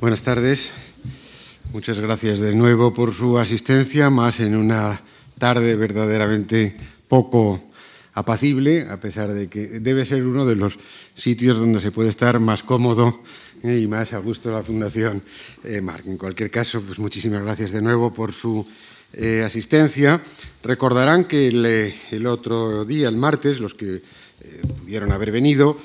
Buenas tardes. Muchas gracias de nuevo por su asistencia, más en una tarde verdaderamente poco apacible, a pesar de que debe ser uno de los sitios donde se puede estar más cómodo eh, y más a gusto la Fundación eh, Marc. En cualquier caso, pues muchísimas gracias de nuevo por su eh, asistencia. Recordarán que el, otro día, el martes, los que pudieron haber venido,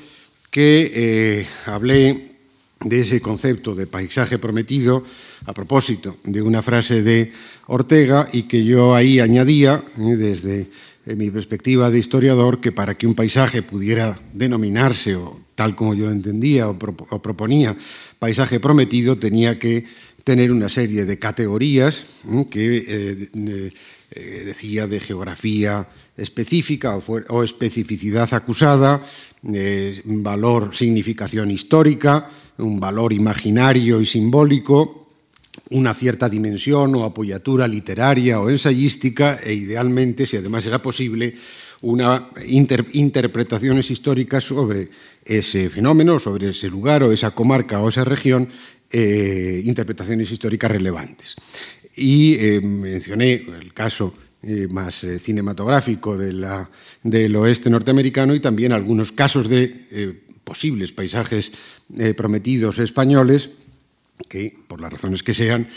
que hablé de ese concepto de paisaje prometido a propósito de una frase de Ortega y que yo ahí añadía, eh, desde eh, mi perspectiva de historiador, que para que un paisaje pudiera denominarse, o tal como yo lo entendía o, proponía, paisaje prometido, tenía que tener una serie de categorías eh, que decía de geografía específica o, especificidad acusada, valor, significación histórica, un valor imaginario y simbólico, una cierta dimensión o apoyatura literaria o ensayística e idealmente, si además era posible, una interpretaciones históricas sobre ese fenómeno, sobre ese lugar o esa comarca o esa región, eh, interpretaciones históricas relevantes. Y eh, mencioné el caso eh, más cinematográfico del oeste norteamericano y también algunos casos de posibles paisajes eh, prometidos españoles que, por las razones que sean,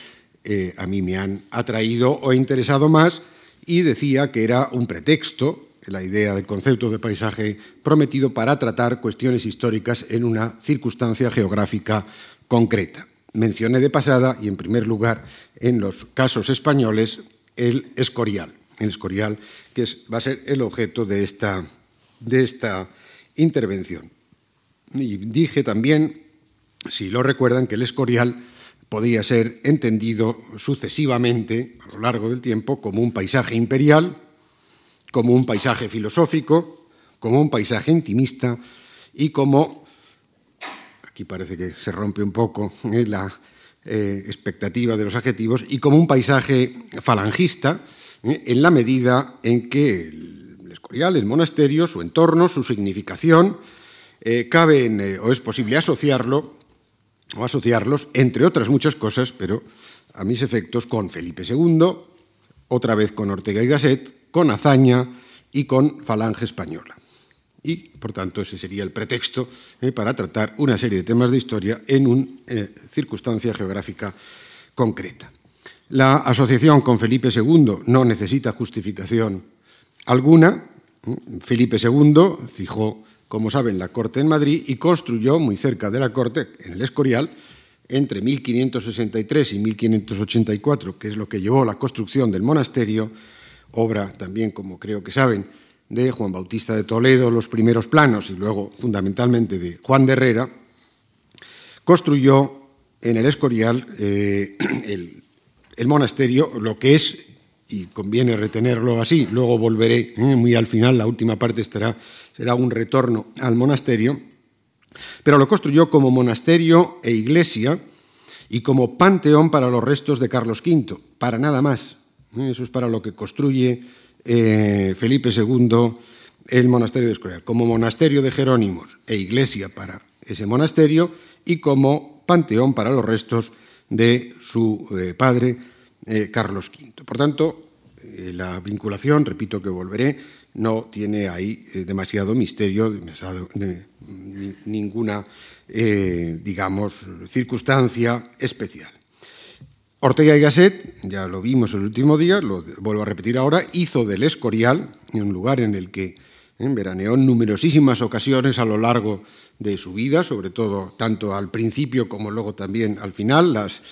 eh, a mí me han atraído o interesado más y decía que era un pretexto, la idea del concepto de paisaje prometido, para tratar cuestiones históricas en una circunstancia geográfica concreta. Mencioné de pasada, y en primer lugar, en los casos españoles, el Escorial. El Escorial, que va a ser el objeto de esta, de esta intervención. Y dije también, si lo recuerdan, que el escorial podía ser entendido sucesivamente a lo largo del tiempo como un paisaje imperial, como un paisaje filosófico, como un paisaje intimista y como, aquí parece que se rompe un poco eh, la eh, expectativa de los adjetivos, y como un paisaje falangista, eh, en la medida en que el escorial, el monasterio, su entorno, su significación, eh, cabe eh, o es posible asociarlo o asociarlos, entre otras muchas cosas, pero a mis efectos, con Felipe II, otra vez con Ortega y Gasset, con Azaña y con Falange Española. Y, por tanto, ese sería el pretexto eh, para tratar una serie de temas de historia en una circunstancia geográfica concreta. La asociación con Felipe II no necesita justificación alguna. Felipe II fijó como saben, la corte en Madrid y construyó muy cerca de la corte, en el Escorial, entre 1563 y 1584, que es lo que llevó la construcción del monasterio, obra también, como creo que saben, de Juan Bautista de Toledo, los primeros planos, y luego fundamentalmente de Juan de Herrera, construyó en el Escorial eh, el, monasterio, lo que es, y conviene retenerlo así, luego volveré eh, muy al final, la última parte será un retorno al monasterio, pero lo construyó como monasterio e iglesia y como panteón para los restos de Carlos V, para nada más. ¿eh? Eso es para lo que construye eh, Felipe II el monasterio de Escorial, como monasterio de Jerónimos e iglesia para ese monasterio y como panteón para los restos de su padre Carlos V. Por tanto, la vinculación, repito que volveré, no tiene ahí eh, demasiado misterio, ninguna, eh, digamos, circunstancia especial. Ortega y Gasset, ya lo vimos el último día, lo vuelvo a repetir ahora, hizo del Escorial, un lugar en el que veraneó en numerosísimas ocasiones a lo largo de su vida, sobre todo tanto al principio como luego también al final, los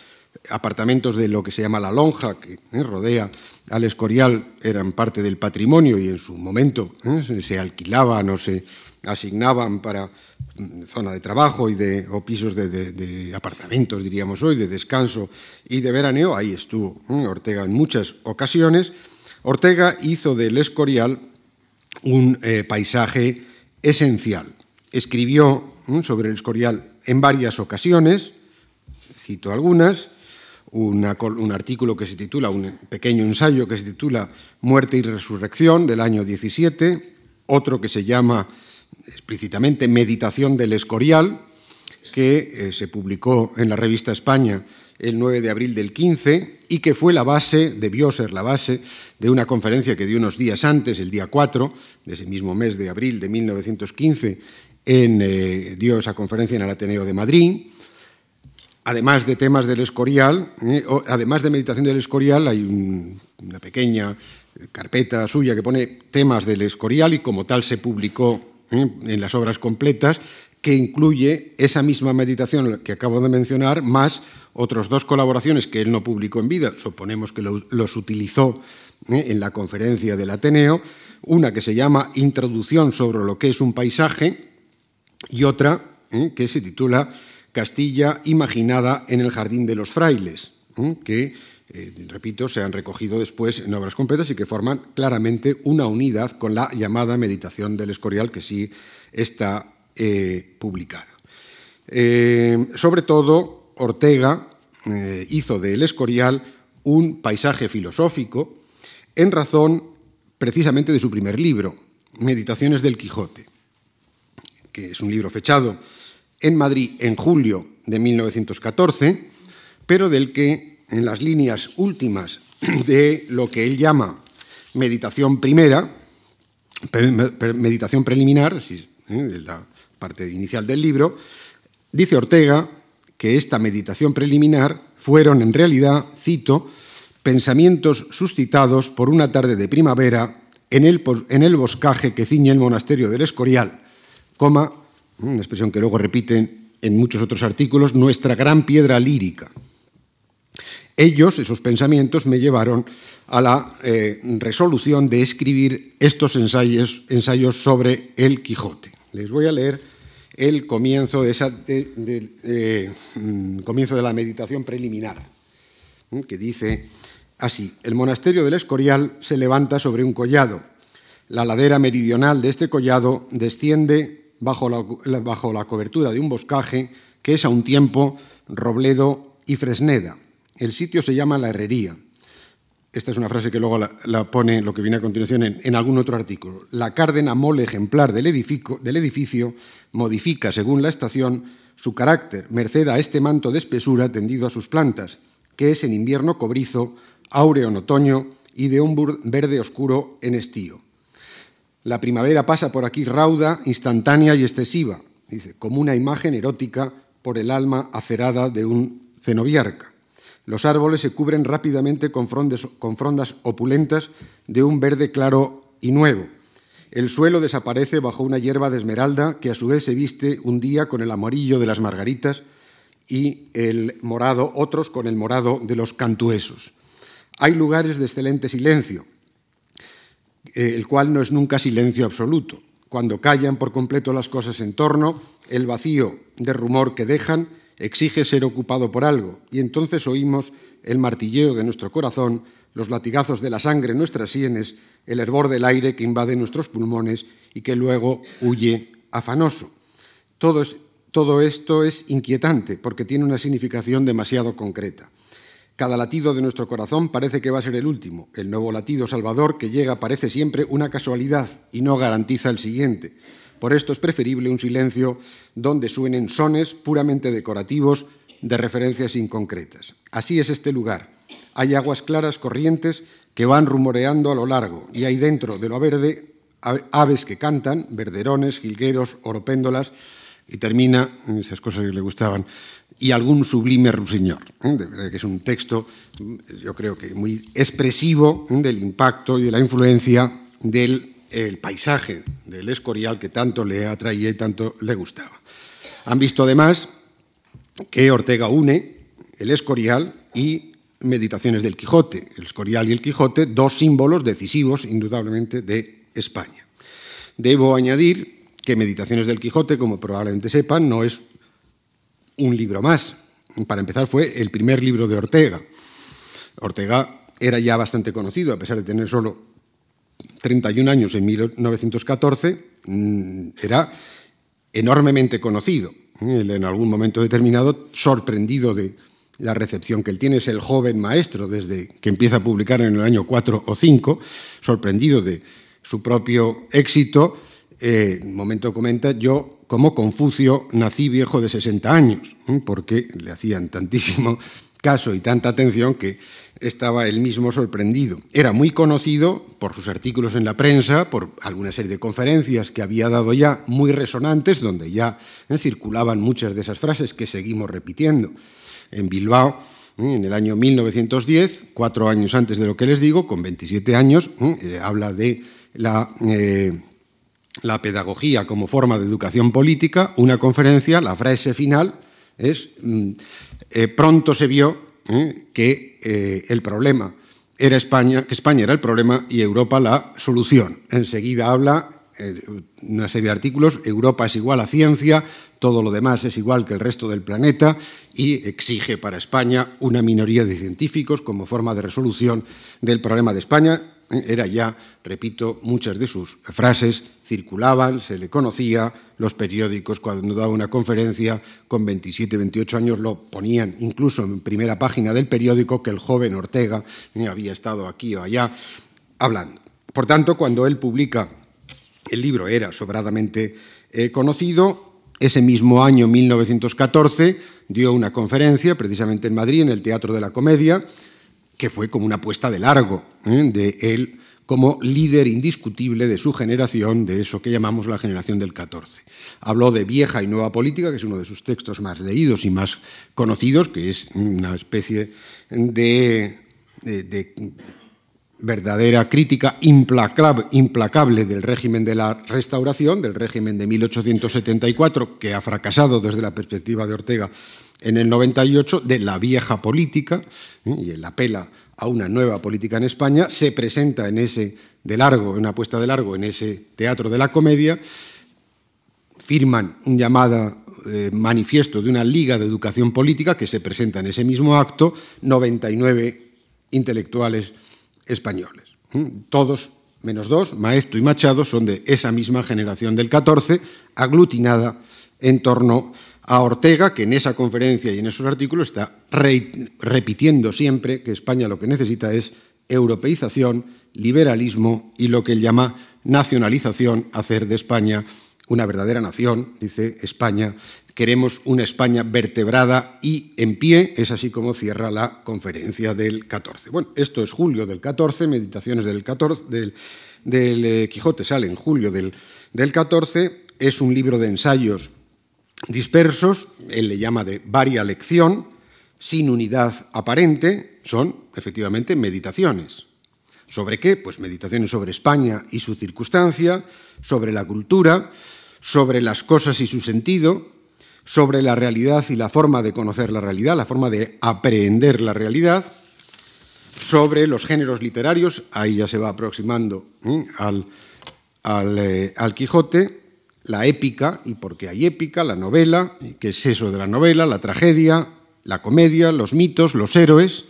apartamentos de lo que se llama la lonja, que eh, rodea al Escorial eran parte del patrimonio y en su momento ¿eh? se alquilaban o se asignaban para mm, zona de trabajo y de, o pisos de, apartamentos, diríamos hoy, de descanso y de veraneo. Ahí estuvo ¿eh? Ortega en muchas ocasiones. Ortega hizo del Escorial un paisaje esencial. Escribió sobre el Escorial en varias ocasiones, cito algunas, un artículo que se titula, un pequeño ensayo que se titula Muerte y Resurrección del año 17, otro que se llama explícitamente Meditación del Escorial, que se publicó en la revista España el 9 de abril del 15 y que fue la base, debió ser la base, de una conferencia que dio unos días antes, el día 4 de ese mismo mes de abril de 1915, en, eh, dio esa conferencia en el Ateneo de Madrid. Además de temas del Escorial, eh, además de meditación del Escorial, hay una pequeña carpeta suya que pone temas del Escorial y como tal se publicó eh, en las obras completas, que incluye esa misma meditación que acabo de mencionar, más otras dos colaboraciones que él no publicó en vida, suponemos que los utilizó ¿eh? en la conferencia del Ateneo, una que se llama Introducción sobre lo que es un paisaje y otra que se titula Castilla imaginada en el Jardín de los Frailes, ¿eh? que, repito, se han recogido después en obras completas y que forman claramente una unidad con la llamada Meditación del Escorial, que sí está publicada. sobre todo, Ortega eh, hizo de El Escorial un paisaje filosófico en razón precisamente de su primer libro, Meditaciones del Quijote, que es un libro fechado en Madrid en julio de 1914, pero del que en las líneas últimas de lo que él llama meditación primera, meditación preliminar, ¿eh? la parte inicial del libro, dice Ortega que esta meditación preliminar fueron en realidad, cito, pensamientos suscitados por una tarde de primavera en el, en el boscaje que ciñe el monasterio del Escorial, coma, una expresión que luego repiten en muchos otros artículos, nuestra gran piedra lírica. Ellos, esos pensamientos, me llevaron a la eh, resolución de escribir estos ensayos, ensayos sobre el Quijote. Les voy a leer el comienzo de, esa, mm, comienzo de la meditación preliminar, que dice así, el monasterio del Escorial se levanta sobre un collado. La ladera meridional de este collado desciende bajo la, bajo la cobertura de un boscaje que es a un tiempo Robledo y Fresneda. El sitio se llama La Herrería. Esta es una frase que luego la, pone lo que viene a continuación en, algún otro artículo. La cárdena mole ejemplar del edificio, modifica, según la estación, su carácter, merced a este manto de espesura tendido a sus plantas, que es en invierno cobrizo, áureo en otoño y de un verde oscuro en estío. La primavera pasa por aquí rauda, instantánea y excesiva, dice, como una imagen erótica por el alma acerada de un cenobiarca. Los árboles se cubren rápidamente con, frondas opulentas de un verde claro y nuevo. El suelo desaparece bajo una hierba de esmeralda que a su vez se viste un día con el amarillo de las margaritas y el morado, otros con el morado de los cantuesos. Hay lugares de excelente silencio, el cual no es nunca silencio absoluto. Cuando callan por completo las cosas en torno, el vacío de rumor que dejan exige ser ocupado por algo, y entonces oímos el martilleo de nuestro corazón, los latigazos de la sangre en nuestras sienes, el hervor del aire que invade nuestros pulmones y que luego huye afanoso. Todo, todo esto es inquietante porque tiene una significación demasiado concreta. Cada latido de nuestro corazón parece que va a ser el último. El nuevo latido salvador que llega parece siempre una casualidad y no garantiza el siguiente. Por esto es preferible un silencio donde suenen sones puramente decorativos de referencias inconcretas. Así es este lugar. Hay aguas claras corrientes que van rumoreando a lo largo y hay dentro de lo verde aves que cantan, verderones, jilgueros, oropéndolas, y termina, esas cosas que le gustaban, y algún sublime ruiseñor. ¿eh? que es un texto, yo creo que muy expresivo ¿eh? del impacto y de la influencia del el paisaje del Escorial que tanto le atraía y tanto le gustaba. Han visto además que Ortega une el Escorial y Meditaciones del Quijote, el Escorial y el Quijote, dos símbolos decisivos indudablemente de España. Debo añadir que Meditaciones del Quijote, como probablemente sepan, no es un libro más. Para empezar, fue el primer libro de Ortega. Ortega era ya bastante conocido, a pesar de tener solo 31 años en 1914, mm, era enormemente conocido. en algún momento determinado, sorprendido de la recepción que él tiene, es el joven maestro desde que empieza a publicar en el año 4 o 5, sorprendido de su propio éxito. un momento comenta, yo como Confucio nací viejo de 60 años, porque le hacían tantísimo caso y tanta atención que estaba él mismo sorprendido. Era muy conocido por sus artículos en la prensa, por alguna serie de conferencias que había dado ya muy resonantes, donde ya eh, circulaban muchas de esas frases que seguimos repitiendo. En Bilbao, eh, en el año 1910, cuatro años antes de lo que les digo, con 27 años, eh, habla de la, la pedagogía como forma de educación política, una conferencia, la frase final es, mm, pronto se vio ¿eh? que eh, el problema era España, que España era el problema y Europa la solución. Enseguida habla eh, una serie de artículos, Europa es igual a ciencia, todo lo demás es igual que el resto del planeta y exige para España una minoría de científicos como forma de resolución del problema de España era ya, repito, muchas de sus frases circulaban, se le conocía, los periódicos cuando daba una conferencia con 27, 28 años lo ponían incluso en primera página del periódico que el joven Ortega eh, había estado aquí o allá hablando. Por tanto, cuando él publica el libro era sobradamente eh, conocido, ese mismo año, 1914, dio una conferencia precisamente en Madrid, en el Teatro de la Comedia, que fue como una puesta de largo ¿eh? de él como líder indiscutible de su generación, de eso que llamamos la generación del 14. Habló de vieja y nueva política, que es uno de sus textos más leídos y más conocidos, que es una especie de, de verdadera crítica implacable, del régimen de la restauración, del régimen de 1874, que ha fracasado desde la perspectiva de Ortega en el 98 de la vieja política, ¿eh? y él apela a una nueva política en España, se presenta en ese de largo, una puesta de largo en ese teatro de la comedia, firman un llamado eh, manifiesto de una liga de educación política que se presenta en ese mismo acto, 99 intelectuales españoles. ¿eh? Todos, menos dos, Maestro y Machado, son de esa misma generación del 14, aglutinada en torno Ortega, que en esa conferencia y en esos artículos está repitiendo siempre que España lo que necesita es europeización, liberalismo y lo que él llama nacionalización, hacer de España una verdadera nación, dice España, queremos una España vertebrada y en pie, es así como cierra la conferencia del 14. Bueno, esto es julio del 14, Meditaciones del, 14, del, eh, Quijote sale en julio del, del 14, es un libro de ensayos dispersos, él le llama de varia lección, sin unidad aparente, son efectivamente meditaciones. ¿Sobre qué? Pues meditaciones sobre España y su circunstancia, sobre la cultura, sobre las cosas y su sentido, sobre la realidad y la forma de conocer la realidad, la forma de aprehender la realidad, sobre los géneros literarios, ahí ya se va aproximando ¿eh? al, eh, al Quijote, la épica, y porque hay épica, la novela, que es eso de la novela, la tragedia, la comedia, los mitos, los héroes,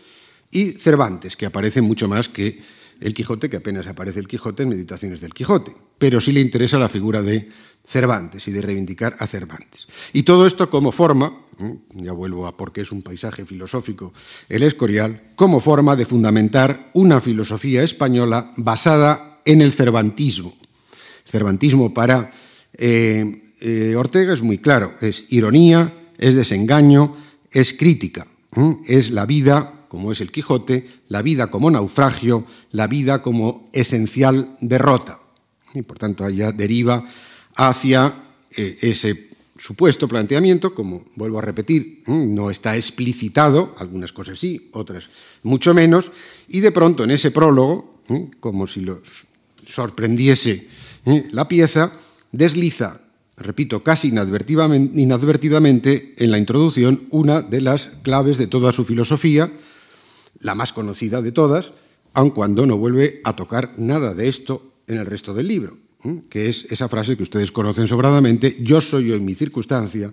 y Cervantes, que aparece mucho más que el Quijote, que apenas aparece el Quijote en Meditaciones del Quijote, pero sí le interesa la figura de Cervantes y de reivindicar a Cervantes. Y todo esto como forma, ¿eh? ya vuelvo a porque es un paisaje filosófico el Escorial, como forma de fundamentar una filosofía española basada en el cervantismo. cervantismo para eh, eh, Ortega es muy claro, es ironía, es desengaño, es crítica, es la vida como es el Quijote, la vida como naufragio, la vida como esencial derrota. Y por tanto, allá deriva hacia eh, ese supuesto planteamiento, como vuelvo a repetir, no está explicitado, algunas cosas sí, otras mucho menos, y de pronto en ese prólogo, como si los sorprendiese la pieza, desliza, repito, casi inadvertidamente en la introducción una de las claves de toda su filosofía, la más conocida de todas, aun cuando no vuelve a tocar nada de esto en el resto del libro, que es esa frase que ustedes conocen sobradamente, yo soy yo en mi circunstancia,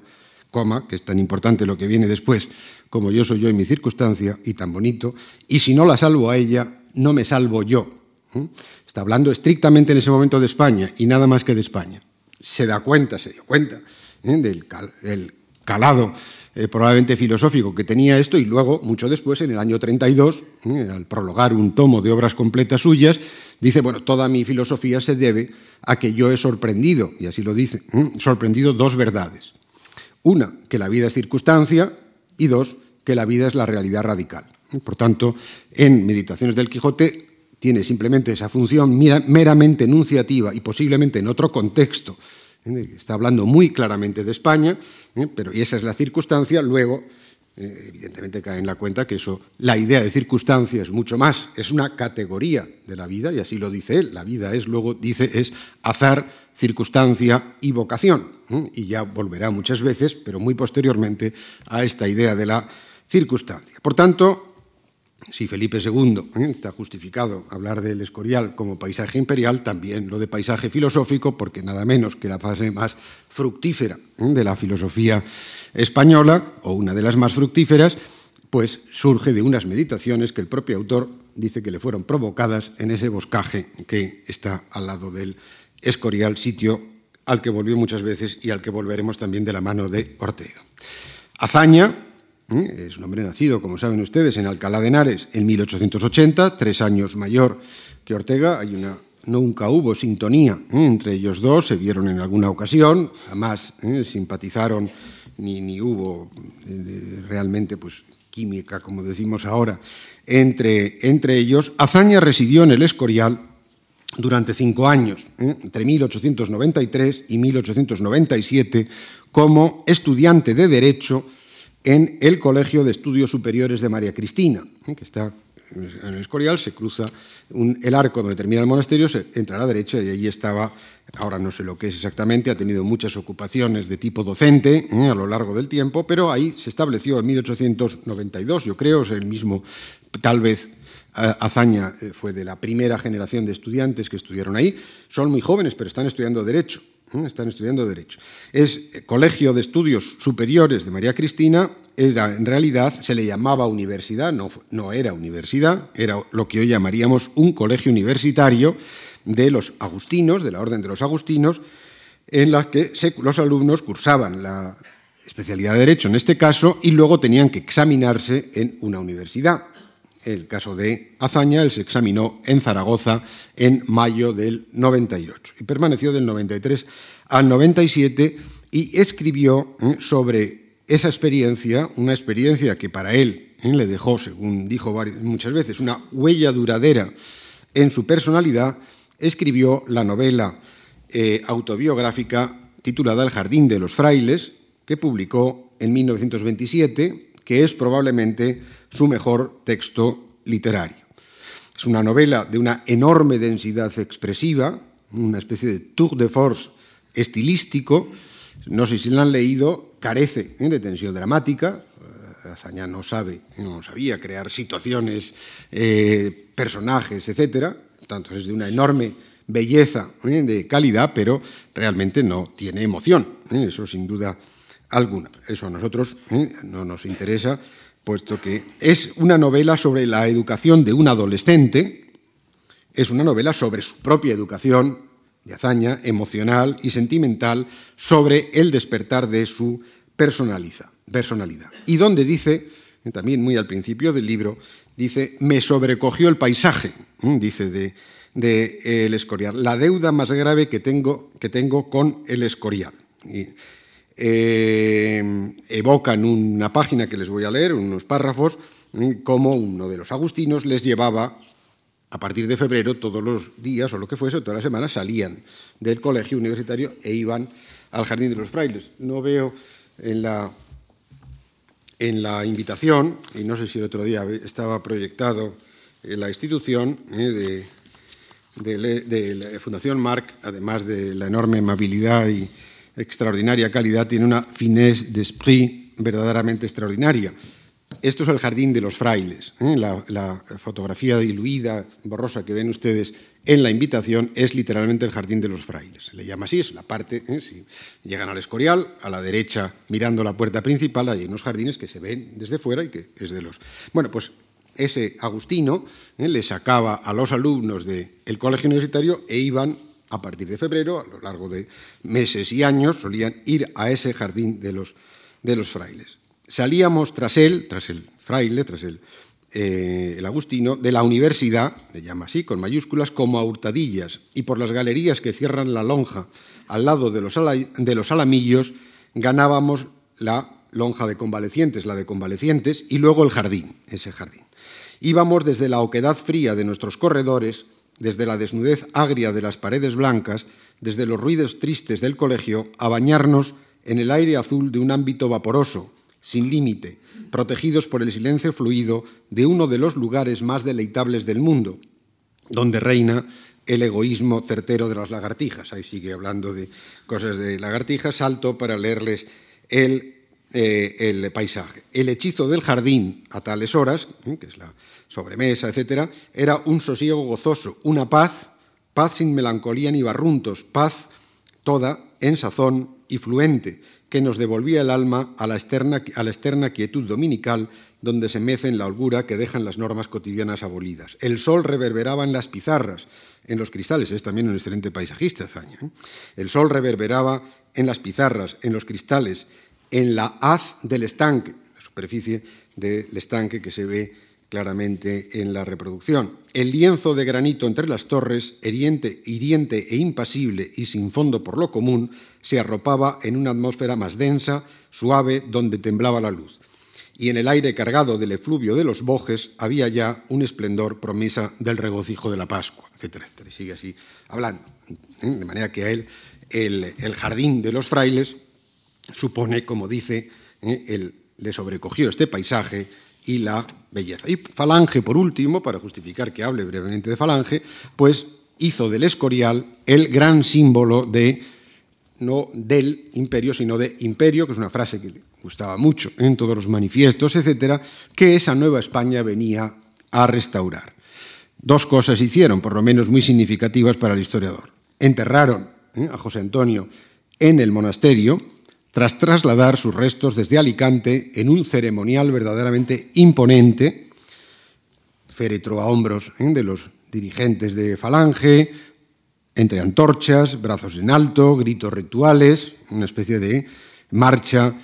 coma, que es tan importante lo que viene después, como yo soy yo en mi circunstancia, y tan bonito, y si no la salvo a ella, no me salvo yo. Está hablando estrictamente en ese momento de España y nada más que de España. Se da cuenta, se dio cuenta ¿eh? del calado eh, probablemente filosófico que tenía esto y luego, mucho después, en el año 32, eh, al prologar un tomo de obras completas suyas, dice, bueno, toda mi filosofía se debe a que yo he sorprendido, y así lo dice, sorprendido dos verdades. Una, que la vida es circunstancia y dos, que la vida es la realidad radical. Por tanto, en Meditaciones del Quijote tiene simplemente esa función meramente enunciativa y posiblemente en otro contexto. ¿eh? Está hablando muy claramente de España, ¿eh? pero y esa es la circunstancia. Luego, eh, evidentemente, cae en la cuenta que eso, la idea de circunstancia es mucho más, es una categoría de la vida, y así lo dice él. La vida es, luego dice, es azar, circunstancia y vocación. Y ya volverá muchas veces, pero muy posteriormente, a esta idea de la circunstancia. Por tanto, si Felipe II ¿eh? está justificado hablar del Escorial como paisaje imperial, también lo de paisaje filosófico, porque nada menos que la fase más fructífera ¿eh? de la filosofía española, o una de las más fructíferas, pues surge de unas meditaciones que el propio autor dice que le fueron provocadas en ese boscaje que está al lado del Escorial, sitio al que volvió muchas veces y al que volveremos también de la mano de Ortega. Hazaña, ¿eh? Es un hombre nacido, como saben ustedes, en Alcalá de Henares en 1880, tres años mayor que Ortega. Hay una, nunca hubo sintonía ¿eh? entre ellos dos, se vieron en alguna ocasión, jamás ¿eh? simpatizaron ni, ni hubo realmente pues, química, como decimos ahora, entre, entre ellos. Azaña residió en el Escorial durante cinco años, entre 1893 y 1897, como estudiante de Derecho en el Colegio de Estudios Superiores de María Cristina, ¿eh? que está en el Escorial, se cruza el arco donde termina el monasterio, se entra a la derecha y allí estaba, ahora no sé lo que es exactamente, ha tenido muchas ocupaciones de tipo docente ¿eh? a lo largo del tiempo, pero ahí se estableció en 1892, yo creo, es el mismo, tal vez Azaña eh, fue de la primera generación de estudiantes que estudiaron ahí, son muy jóvenes, pero están estudiando Derecho. ¿Eh? están estudiando Derecho. Es eh, Colegio de Estudios Superiores de María Cristina, era en realidad, se le llamaba universidad, no, no era universidad, era lo que hoy llamaríamos un colegio universitario de los agustinos, de la Orden de los Agustinos, en la que los alumnos cursaban la especialidad de Derecho en este caso y luego tenían que examinarse en una universidad. El caso de Azaña, él se examinó en Zaragoza en mayo del 98 y permaneció del 93 al 97 y escribió sobre esa experiencia, una experiencia que para él le dejó, según dijo muchas veces, una huella duradera en su personalidad, escribió la novela eh, autobiográfica titulada El Jardín de los Frailes, que publicó en 1927, que es probablemente su mejor texto literario. Es una novela de una enorme densidad expresiva, una especie de tour de force estilístico. No sé si la han leído, carece ¿eh? de tensión dramática. Eh, Azaña no sabe, no sabía crear situaciones, eh, personajes, etcétera. Tanto es de una enorme belleza, de calidad, pero realmente no tiene emoción. Eso sin duda alguna. Eso a nosotros no nos interesa puesto que es una novela sobre la educación de un adolescente, es una novela sobre su propia educación de hazaña emocional y sentimental, sobre el despertar de su personalidad. Y donde dice, también muy al principio del libro, dice, me sobrecogió el paisaje, dice de, El Escorial, la deuda más grave que tengo, que tengo con El Escorial. Eh, evocan una página que les voy a leer, unos párrafos, mm, como uno de los agustinos les llevaba a partir de febrero todos los días o lo que fuese, todas las semanas salían del colegio universitario e iban al jardín de los frailes. No veo en la, en la invitación, y no sé si el otro día estaba proyectado en la institución eh, de, de la Fundación Marc, además de la enorme amabilidad y extraordinaria calidad, tiene una finesse d'esprit verdaderamente extraordinaria. Esto es el jardín de los frailes. ¿eh? La, fotografía diluida, borrosa que ven ustedes en la invitación es literalmente el jardín de los frailes. Le llama así, es la parte, ¿eh? si llegan al Escorial, a la derecha, mirando la puerta principal, hay unos jardines que se ven desde fuera y que es de los... Bueno, pues ese Agustino ¿eh? le sacaba a los alumnos del colegio universitario e iban a partir de febrero, a lo largo de meses y años, solían ir a ese jardín de los, de los frailes. salíamos tras él, tras el fraile, tras el, eh, el agustino, de la universidad, le llama así, con mayúsculas, como a hurtadillas, y por las galerías que cierran la lonja al lado de los, de los alamillos, ganábamos la lonja de convalecientes, la de convalecientes, y luego el jardín, ese jardín. Íbamos desde la oquedad fría de nuestros corredores, desde la desnudez agria de las paredes blancas, desde los ruidos tristes del colegio, a bañarnos en el aire azul de un ámbito vaporoso, sin límite, protegidos por el silencio fluido de uno de los lugares más deleitables del mundo, donde reina el egoísmo certero de las lagartijas. Ahí sigue hablando de cosas de lagartijas. Salto para leerles el, eh, el paisaje. El hechizo del jardín a tales horas, ¿eh? que es la sobremesa, etcétera, era un sosiego gozoso, una paz, paz sin melancolía ni barruntos, paz toda en sazón y fluente, que nos devolvía el alma a la externa, a la externa quietud dominical donde se mece en la holgura que dejan las normas cotidianas abolidas. El sol reverberaba en las pizarras, en los cristales, es también un excelente paisajista Zaña. ¿eh? El sol reverberaba en las pizarras, en los cristales, en la haz del estanque, la superficie del estanque que se ve claramente en la reproducción. El lienzo de granito entre las torres, hiriente, hiriente e impasible y sin fondo por lo común, se arropaba en una atmósfera más densa, suave, donde temblaba la luz. Y en el aire cargado del efluvio de los bojes había ya un esplendor promesa del regocijo de la Pascua, etcétera, etcétera. Y sigue así hablando. ¿eh? De manera que a él el, jardín de los frailes supone, como dice, ¿eh? le sobrecogió este paisaje y la belleza. Y Falange, por último, para justificar que hable brevemente de Falange, pues hizo del Escorial el gran símbolo de, no del imperio, sino de imperio, que es una frase que le gustaba mucho en todos los manifiestos, etcétera, que esa nueva España venía a restaurar. Dos cosas hicieron, por lo menos muy significativas para el historiador. Enterraron ¿eh? a José Antonio en el monasterio, tras trasladar sus restos desde Alicante en un ceremonial verdaderamente imponente, féretro a hombros ¿eh? de los dirigentes de Falange, entre antorchas, brazos en alto, gritos rituales, una especie de marcha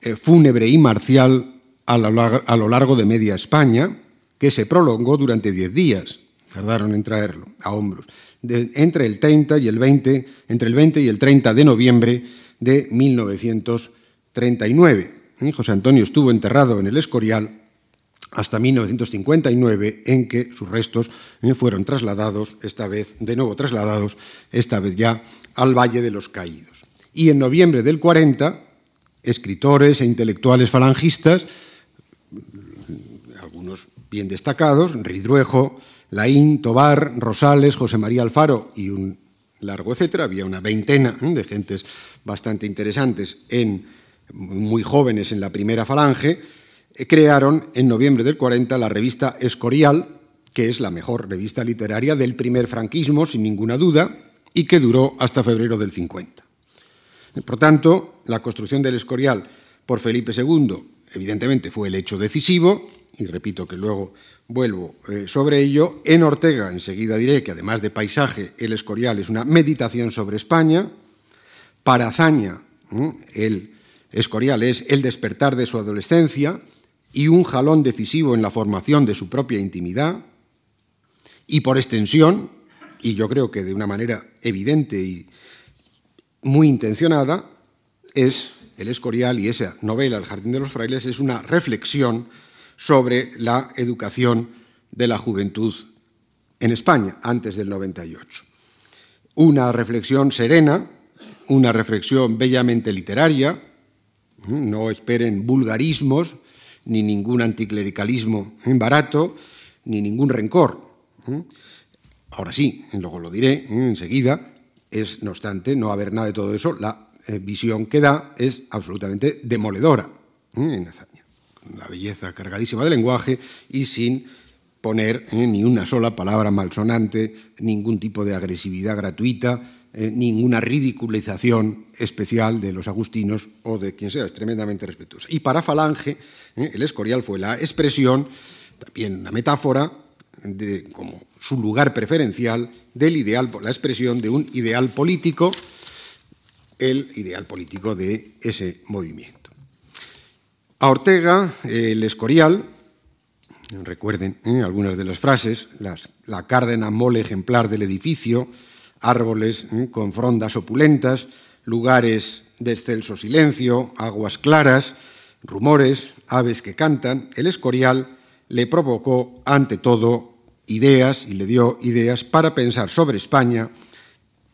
eh, fúnebre y marcial a lo, largo de media España, que se prolongó durante diez días, tardaron en traerlo a hombros, entre el 30 y el 20, entre el 20 y el 30 de noviembre de 1939. José Antonio estuvo enterrado en el Escorial hasta 1959, en que sus restos eh, fueron trasladados, esta vez, de nuevo trasladados, esta vez ya al Valle de los Caídos. Y en noviembre del 40, escritores e intelectuales falangistas, algunos bien destacados, Ridruejo, Laín, Tobar, Rosales, José María Alfaro y un largo etcétera, había una veintena ¿eh? de gentes bastante interesantes, en, muy jóvenes en la primera falange, eh, crearon en noviembre del 40 la revista Escorial, que es la mejor revista literaria del primer franquismo, sin ninguna duda, y que duró hasta febrero del 50. Por tanto, la construcción del Escorial por Felipe II, evidentemente, fue el hecho decisivo, y repito que luego vuelvo eh, sobre ello. En Ortega, enseguida diré que además de paisaje, el Escorial es una meditación sobre España. Para Azaña, el Escorial es el despertar de su adolescencia y un jalón decisivo en la formación de su propia intimidad. Y por extensión, y yo creo que de una manera evidente y muy intencionada, es el Escorial y esa novela, El Jardín de los Frailes, es una reflexión sobre la educación de la juventud en España antes del 98. Una reflexión serena, una reflexión bellamente literaria, no esperen vulgarismos, ni ningún anticlericalismo barato, ni ningún rencor. Ahora sí, luego lo diré enseguida, es, no obstante, no haber nada de todo eso, la eh, visión que da es absolutamente demoledora en la belleza cargadísima de lenguaje y sin poner ni una sola palabra malsonante, ningún tipo de agresividad gratuita, eh, ninguna ridiculización especial de los agustinos o de quien sea, es tremendamente respetuosa. Y para Falange, eh, el Escorial fue la expresión, también una metáfora, de, como su lugar preferencial del ideal, la expresión de un ideal político, el ideal político de ese movimiento. A Ortega, el Escorial, recuerden algunas de las frases, la cárdena mole ejemplar del edificio, árboles con frondas opulentas, lugares de excelso silencio, aguas claras, rumores, aves que cantan, el Escorial le provocó, ante todo, ideas y le dio ideas para pensar sobre España,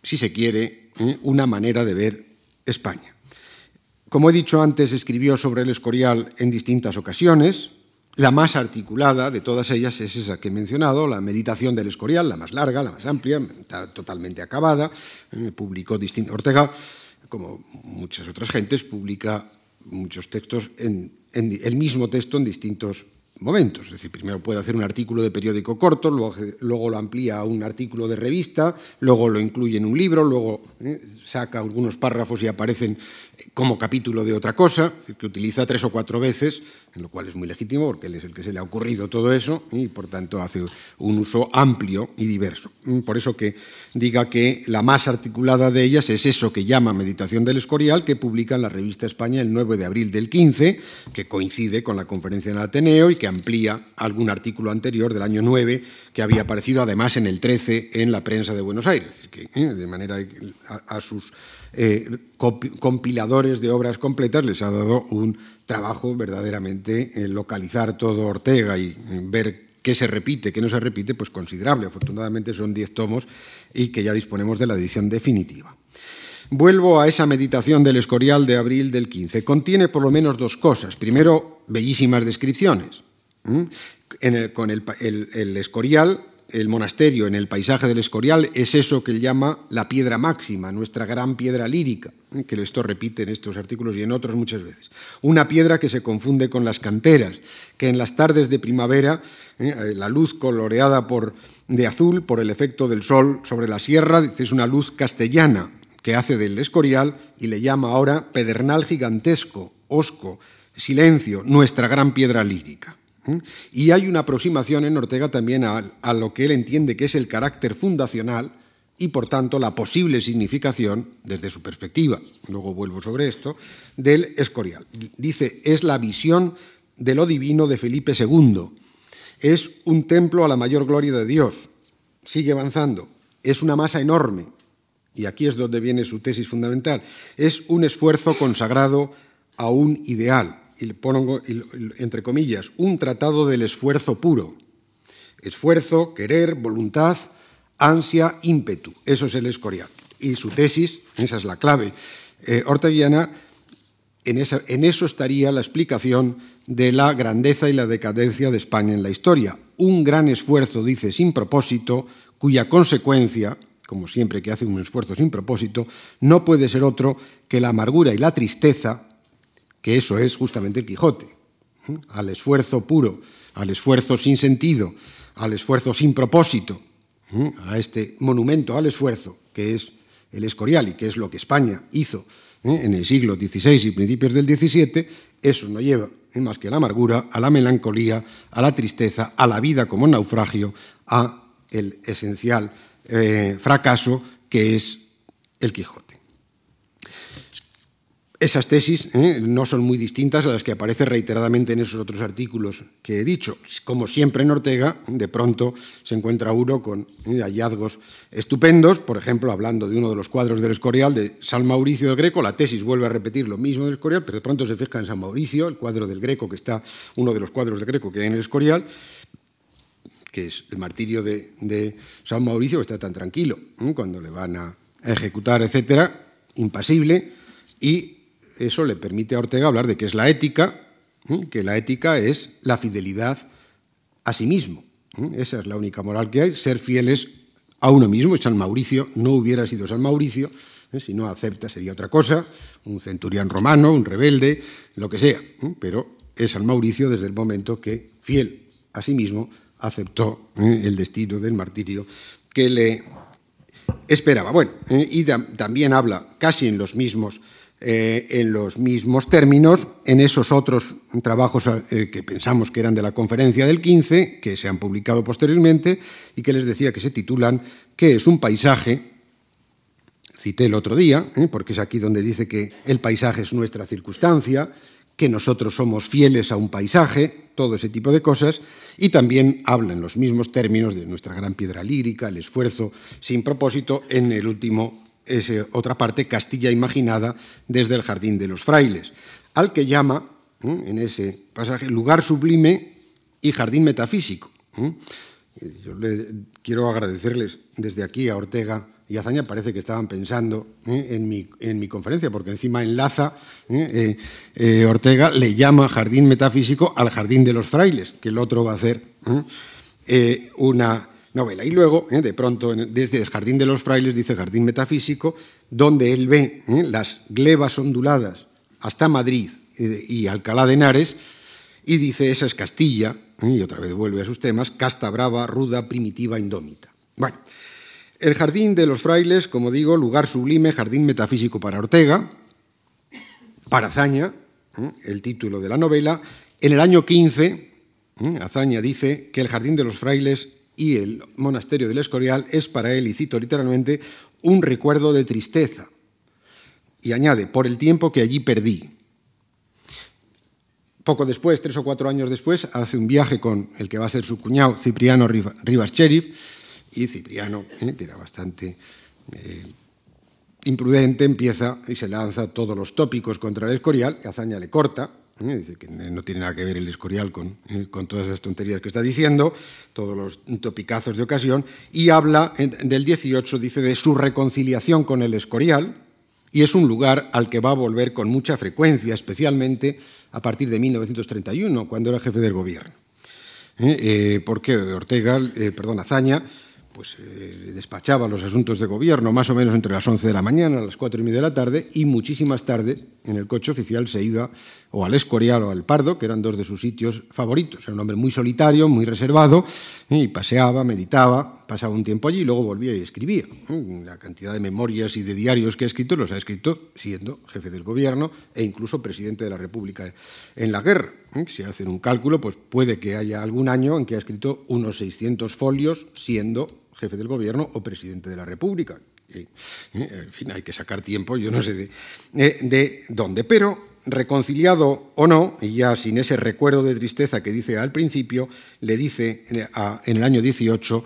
si se quiere, una manera de ver España. Como he dicho antes, escribió sobre el Escorial en distintas ocasiones. La más articulada de todas ellas es esa que he mencionado, la meditación del Escorial, la más larga, la más amplia, totalmente acabada. Publicó Ortega como muchas otras gentes, publica muchos textos en, el mismo texto en distintos momentos. Es decir, primero puede hacer un artículo de periódico corto, luego, lo amplía a un artículo de revista, luego lo incluye en un libro, luego eh, saca algunos párrafos y aparecen como capítulo de otra cosa, que utiliza tres o cuatro veces, en lo cual es muy legítimo porque él es el que se le ha ocurrido todo eso y por tanto hace un uso amplio y diverso. Mm, por eso que diga que la más articulada de ellas es eso que llama Meditación del Escorial, que publica en la revista España el 9 de abril del 15, que coincide con la conferencia en el Ateneo y que amplía algún artículo anterior del año 9 que había aparecido además en el 13 en la prensa de Buenos Aires. Es decir, que eh, de manera a sus eh, compiladores de obras completas, les ha dado un trabajo verdaderamente en eh, localizar todo Ortega y ver qué se repite, qué no se repite, pues considerable. Afortunadamente son diez tomos y que ya disponemos de la edición definitiva. Vuelvo a esa meditación del Escorial de abril del 15. Contiene por lo menos dos cosas. Primero, bellísimas descripciones. con el Escorial el monasterio en el paisaje del Escorial es eso que él llama la piedra máxima, nuestra gran piedra lírica, ¿eh? que esto repite en estos artículos y en otros muchas veces. Una piedra que se confunde con las canteras, que en las tardes de primavera, ¿eh? la luz coloreada por, de azul por el efecto del sol sobre la sierra, es una luz castellana que hace del Escorial y le llama ahora pedernal gigantesco, osco, silencio, nuestra gran piedra lírica. Y hay una aproximación en Ortega también a, lo que él entiende que es el carácter fundacional y por tanto la posible significación, desde su perspectiva, luego vuelvo sobre esto, del Escorial. Dice, es la visión de lo divino de Felipe II, es un templo a la mayor gloria de Dios, sigue avanzando, es una masa enorme, y aquí es donde viene su tesis fundamental, es un esfuerzo consagrado a un ideal, y pongo entre comillas, un tratado del esfuerzo puro. Esfuerzo, querer, voluntad, ansia, ímpetu. Eso es el Escorial. Y su tesis, esa es la clave eh, orteguiana, en, en eso estaría la explicación de la grandeza y la decadencia de España en la historia. Un gran esfuerzo, dice, sin propósito, cuya consecuencia, como siempre que hace un esfuerzo sin propósito, no puede ser otro que la amargura y la tristeza que eso es justamente el Quijote, ¿eh? al esfuerzo puro, al esfuerzo sin sentido, al esfuerzo sin propósito, ¿eh? a este monumento al esfuerzo que es el Escorial y que es lo que España hizo ¿eh? en el siglo XVI y principios del XVII, eso no lleva más que a la amargura, a la melancolía, a la tristeza, a la vida como naufragio, a el esencial fracaso que es el Quijote. Esas tesis ¿eh? no son muy distintas a las que aparecen reiteradamente en esos otros artículos que he dicho. Como siempre en Ortega, de pronto se encuentra uno con ¿eh? hallazgos estupendos, por ejemplo, hablando de uno de los cuadros del Escorial de San Mauricio del Greco, la tesis vuelve a repetir lo mismo del Escorial, pero de pronto se fija en San Mauricio, el cuadro del Greco, que está, uno de los cuadros del Greco que hay en el Escorial, que es el martirio de, San Mauricio, que está tan tranquilo ¿eh? cuando le van a ejecutar, etcétera, impasible, y eso le permite a Ortega hablar de qué es la ética, ¿eh? que la ética es la fidelidad a sí mismo. ¿eh? Esa es la única moral que hay, ser fieles a uno mismo. San Mauricio no hubiera sido San Mauricio, ¿eh? si no acepta sería otra cosa, un centurión romano, un rebelde, lo que sea. Pero es San Mauricio desde el momento que, fiel a sí mismo, aceptó el destino del martirio que le esperaba. Bueno, y también habla casi en los mismos eh, en los mismos términos en esos otros trabajos eh, que pensamos que eran de la conferencia del 15, que se han publicado posteriormente y que les decía que se titulan ¿Qué es un paisaje? Cité el otro día, ¿eh? porque es aquí donde dice que el paisaje es nuestra circunstancia, que nosotros somos fieles a un paisaje, todo ese tipo de cosas, y también habla en los mismos términos de nuestra gran piedra lírica, el esfuerzo sin propósito, en el último, esa otra parte, Castilla imaginada desde el Jardín de los Frailes, al que llama, en ese pasaje, lugar sublime y jardín metafísico. Yo le quiero agradecerles desde aquí a Ortega y Azaña parece que estaban pensando ¿eh? en, mi, conferencia, porque encima enlaza, ¿eh? Eh, Ortega le llama jardín metafísico al jardín de los frailes, que el otro va a hacer una novela. Y luego, de pronto, desde el jardín de los frailes dice jardín metafísico, donde él ve las glebas onduladas hasta Madrid y Alcalá de Henares, y dice, esa es Castilla, y otra vez vuelve a sus temas, casta brava, ruda, primitiva, indómita. Bueno, el Jardín de los Frailes, como digo, lugar sublime, jardín metafísico para Ortega, para Azaña, ¿eh? el título de la novela. En el año 15, ¿eh? Azaña dice que el Jardín de los Frailes y el Monasterio del Escorial es para él, y cito literalmente, un recuerdo de tristeza. Y añade, por el tiempo que allí perdí. Poco después, tres o cuatro años después, hace un viaje con el que va a ser su cuñado, Cipriano Rivas Cherif, y Cipriano, eh, que era bastante eh, imprudente, empieza y se lanza todos los tópicos contra el Escorial, que Azaña le corta, eh, dice que no tiene nada que ver el Escorial con, con, todas esas tonterías que está diciendo, todos los topicazos de ocasión, y habla del 18, dice, de su reconciliación con el Escorial, y es un lugar al que va a volver con mucha frecuencia, especialmente a partir de 1931, cuando era jefe del gobierno. porque Ortega, perdón, Azaña, pues eh, despachaba los asuntos de gobierno más o menos entre las 11 de la mañana, a las 4 y media de la tarde, y muchísimas tardes en el coche oficial se iba o al Escorial o al Pardo, que eran dos de sus sitios favoritos. Era un hombre muy solitario, muy reservado, y paseaba, meditaba, pasaba un tiempo allí y luego volvía y escribía. La cantidad de memorias y de diarios que ha escrito los ha escrito siendo jefe del gobierno e incluso presidente de la República en la guerra. Si hacen un cálculo, pues puede que haya algún año en que ha escrito unos 600 folios siendo jefe del gobierno o presidente de la República. Eh, en fin, hay que sacar tiempo, yo no sé de, eh, de, dónde. Pero reconciliado o no, y ya sin ese recuerdo de tristeza que dice al principio, le dice en el año 18,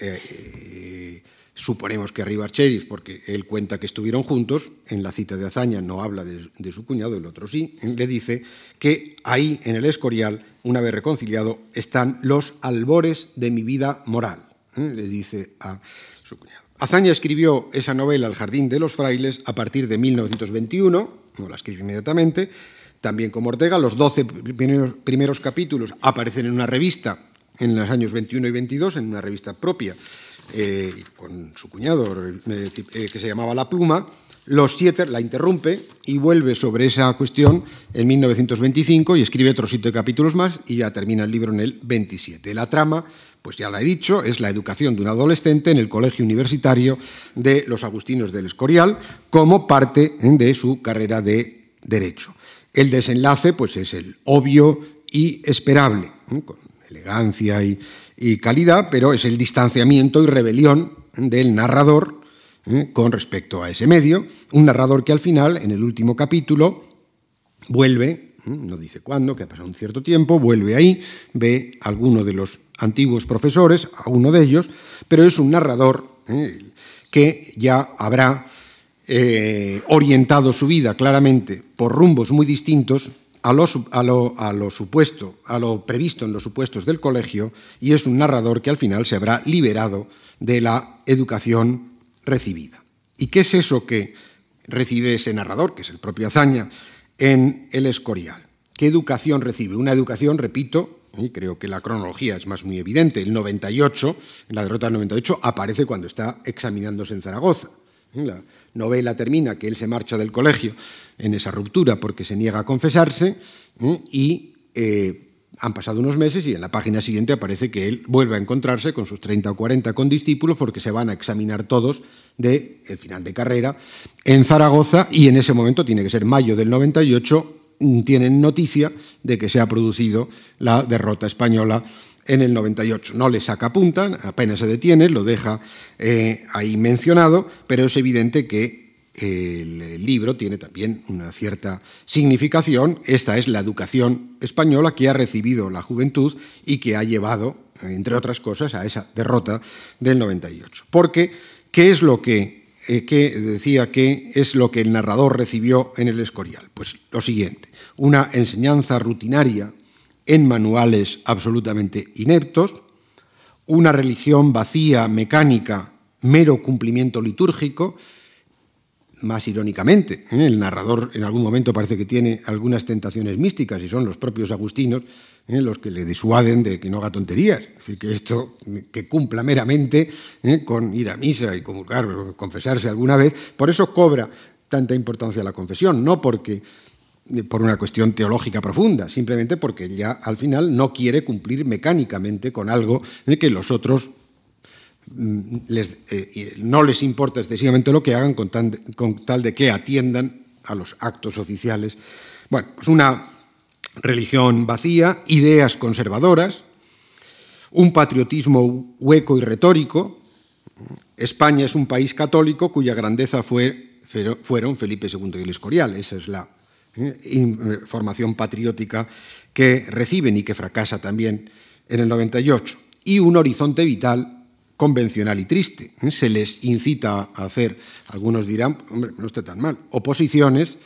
eh, suponemos que arriba porque él cuenta que estuvieron juntos, en la cita de Azaña no habla de, su cuñado, el otro sí, le dice que ahí en el Escorial, una vez reconciliado, están los albores de mi vida moral. ¿Eh? le dice a su cuñado. Azaña escribió esa novela El jardín de los frailes a partir de 1921, no la escribe inmediatamente, también como Ortega, los 12 primeros, capítulos aparecen en una revista en los años 21 y 22, en una revista propia, eh, con su cuñado, eh, que se llamaba La Pluma. Los siete la interrumpe y vuelve sobre esa cuestión en 1925 y escribe otros siete capítulos más y ya termina el libro en el 27. La trama pues ya la he dicho, es la educación de un adolescente en el colegio universitario de los Agustinos del Escorial como parte ¿eh? de su carrera de derecho. El desenlace pues es el obvio y esperable, ¿eh? con elegancia y, calidad, pero es el distanciamiento y rebelión del narrador ¿eh? con respecto a ese medio, un narrador que al final, en el último capítulo, vuelve, no dice cuándo, que ha pasado un cierto tiempo, vuelve ahí, ve alguno de los antiguos profesores, a uno de ellos, pero es un narrador ¿eh? que ya habrá eh, orientado su vida claramente por rumbos muy distintos a lo, a, lo, supuesto, a lo previsto en los supuestos del colegio, y es un narrador que al final se habrá liberado de la educación recibida. ¿Y qué es eso que recibe ese narrador, que es el propio Azaña, en el Escorial? ¿Qué educación recibe? Una educación, repito, creo que la cronología es más muy evidente, el 98, en la derrota del 98, aparece cuando está examinándose en Zaragoza. La novela termina que él se marcha del colegio en esa ruptura porque se niega a confesarse ¿eh? y eh, han pasado unos meses y en la página siguiente aparece que él vuelve a encontrarse con sus 30 o 40 condiscípulos porque se van a examinar todos de el final de carrera en Zaragoza y en ese momento tiene que ser mayo del 98 tienen noticia de que se ha producido la derrota española en el 98. No le saca punta, apenas se detiene, lo deja eh, ahí mencionado, pero es evidente que el libro tiene también una cierta significación. Esta es la educación española que ha recibido la juventud y que ha llevado, entre otras cosas, a esa derrota del 98. Porque, ¿qué es lo que, eh, decía que es lo que el narrador recibió en el Escorial? Pues lo siguiente, una enseñanza rutinaria en manuales absolutamente ineptos, una religión vacía, mecánica, mero cumplimiento litúrgico, más irónicamente. ¿eh? El narrador en algún momento parece que tiene algunas tentaciones místicas y son los propios agustinos ¿eh? los que le disuaden de que no haga tonterías. Es decir, que esto, que cumpla meramente ¿eh? con ir a misa y comulgar, confesarse alguna vez. Por eso cobra tanta importancia la confesión, no porque por una cuestión teológica profunda, simplemente porque ya al final no quiere cumplir mecánicamente con algo que los otros Mm, eh, no les importa excesivamente lo que hagan con, tal de que atiendan a los actos oficiales. Bueno, pues una religión vacía, ideas conservadoras, un patriotismo hueco y retórico. España es un país católico cuya grandeza fue, fueron Felipe II y el Escorial. Esa es la eh, eh, formación patriótica que reciben y que fracasa también en el 98. Y un horizonte vital convencional y triste. ¿eh? Se les incita a hacer, algunos dirán, hombre, no está tan mal, oposiciones,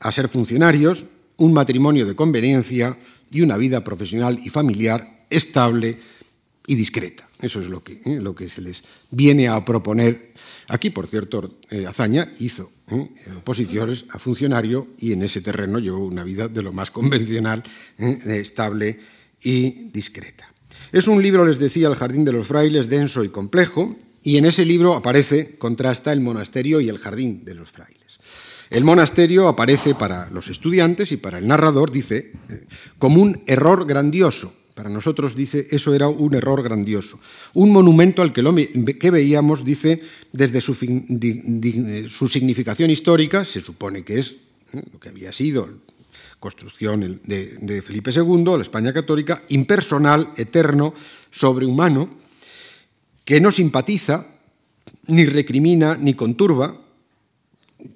a ser funcionarios, un matrimonio de conveniencia y una vida profesional y familiar estable y discreta. Eso es lo que, ¿eh? lo que se les viene a proponer. Aquí, por cierto, eh, Azaña hizo oposiciones a funcionario y en ese terreno llevó una vida de lo más convencional, estable y discreta. Es un libro, les decía, El Jardín de los Frailes, denso y complejo, y en ese libro aparece, contrasta el monasterio y el jardín de los frailes. El monasterio aparece para los estudiantes y para el narrador, dice, eh, como un error grandioso. Para nosotros, dice, eso era un error grandioso. Un monumento al que, lo, que veíamos, dice, desde su, su, significación histórica, se supone que es eh, lo que había sido construcción de, Felipe II, la España católica, impersonal, eterno, sobrehumano, que no simpatiza, ni recrimina, ni conturba,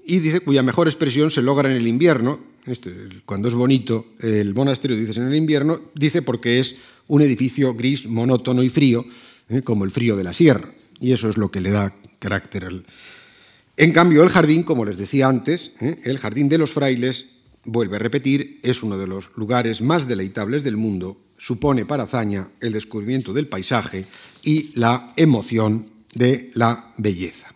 y dice cuya mejor expresión se logra en el invierno, este, cuando es bonito el monasterio, dices en el invierno, dice porque es un edificio gris, monótono y frío, ¿eh? como el frío de la sierra, y eso es lo que le da carácter. En cambio, el jardín, como les decía antes, ¿eh? el jardín de los frailes vuelve a repetir, es uno de los lugares más deleitables del mundo, supone para Azaña el descubrimiento del paisaje y la emoción de la belleza.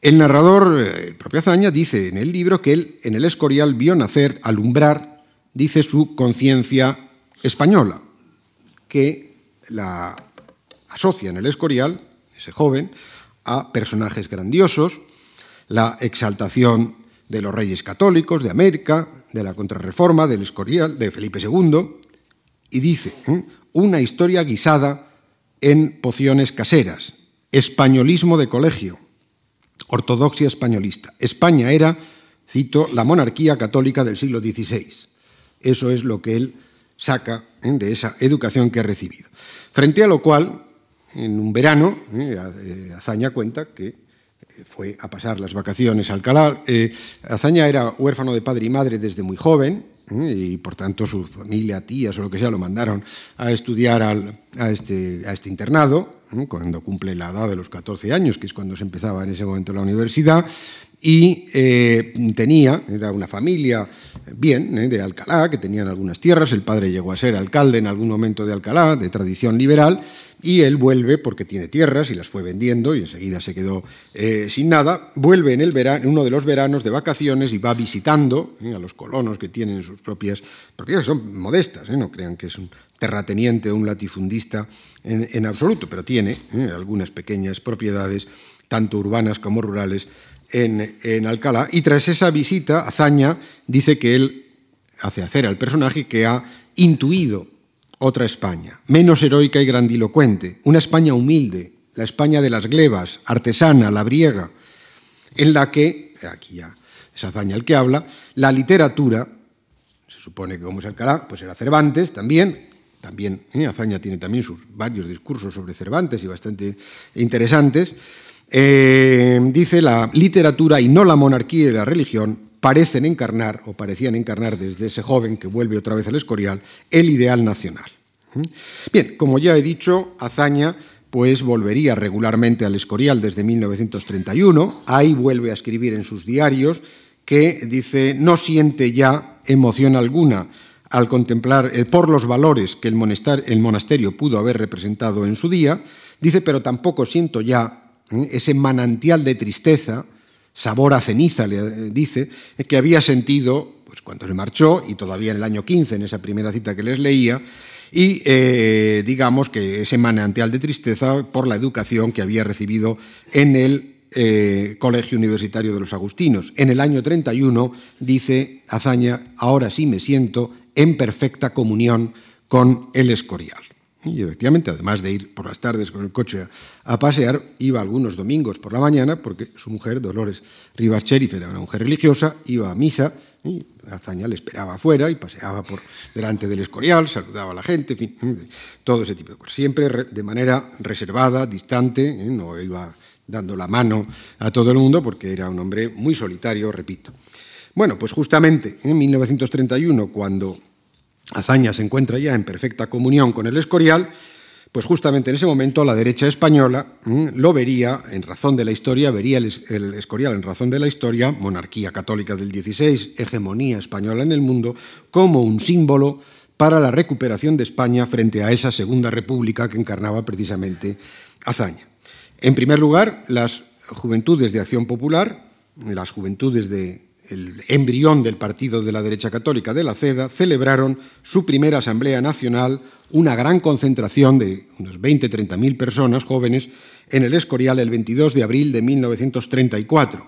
El narrador, eh, el propio Azaña, dice en el libro que él en el Escorial vio nacer, alumbrar, dice su conciencia española, que la asocia en el Escorial, ese joven, a personajes grandiosos, la exaltación de los reyes católicos, de América, de la contrarreforma, del Escorial, de Felipe II, y dice, ¿eh? una historia guisada en pociones caseras, españolismo de colegio, ortodoxia españolista. España era, cito, la monarquía católica del siglo XVI. Eso es lo que él saca ¿eh? de esa educación que ha recibido. Frente a lo cual, en un verano, ¿eh? Azaña cuenta que fue a pasar las vacaciones a Alcalá. Eh, Azaña era huérfano de padre y madre desde muy joven eh, y por tanto su familia, tías o lo que sea, lo mandaron a estudiar a, este, a, este, internado eh, cuando cumple la edad de los 14 años, que es cuando se empezaba en ese momento la universidad. Y tenía, era una familia bien, de Alcalá, que tenían algunas tierras. El padre llegó a ser alcalde en algún momento de Alcalá, de tradición liberal, y él vuelve porque tiene tierras y las fue vendiendo y enseguida se quedó eh, sin nada. Vuelve en, el verano, uno de los veranos de vacaciones y va visitando eh, a los colonos que tienen sus propias propiedades, son modestas, eh, no crean que es un terrateniente o un latifundista en, absoluto, pero tiene algunas pequeñas propiedades, tanto urbanas como rurales, en, Alcalá. Y tras esa visita, Azaña dice que él hace hacer al personaje que ha intuido otra España, menos heroica y grandilocuente, una España humilde, la España de las glebas, artesana, labriega, en la que, aquí ya es Azaña el que habla, la literatura, se supone que como es Alcalá, pues era Cervantes también, también, ¿eh? Azaña tiene también sus varios discursos sobre Cervantes y bastante interesantes, Eh, dice, la literatura y no la monarquía y la religión parecen encarnar, o parecían encarnar desde ese joven que vuelve otra vez al Escorial, el ideal nacional. ¿Mm? Bien, como ya he dicho, Azaña pues volvería regularmente al Escorial desde 1931. Ahí vuelve a escribir en sus diarios que dice no siente ya emoción alguna al contemplar eh, por los valores que el monasterio, pudo haber representado en su día, dice, pero tampoco siento ya ¿eh? ese manantial de tristeza, sabor a ceniza, le eh, dice, que había sentido pues, cuando se marchó y todavía en el año 15, en esa primera cita que les leía, y digamos que ese manantial de tristeza por la educación que había recibido en el Colegio Universitario de los Agustinos. En el año 31 dice Azaña, ahora sí me siento en perfecta comunión con el Escorial. Y efectivamente, además de ir por las tardes con el coche a, pasear, iba algunos domingos por la mañana, porque su mujer, Dolores Rivas Cherif, era una mujer religiosa, iba a misa, y Azaña le esperaba afuera y paseaba por delante del Escorial, saludaba a la gente, en fin, todo ese tipo de cosas. Siempre de manera reservada, distante, ¿eh? no iba dando la mano a todo el mundo, porque era un hombre muy solitario, repito. Bueno, pues justamente en 1931, cuando Azaña se encuentra ya en perfecta comunión con el Escorial, pues justamente en ese momento la derecha española mm, lo vería, en razón de la historia, vería el, Escorial en razón de la historia, monarquía católica del XVI, hegemonía española en el mundo, como un símbolo para la recuperación de España frente a esa Segunda República que encarnaba precisamente Azaña. En primer lugar, las juventudes de Acción Popular, las juventudes de el embrión del partido de la derecha católica de la CEDA, celebraron su primera Asamblea Nacional, una gran concentración de unos 20-30 mil personas jóvenes en el Escorial el 22 de abril de 1934.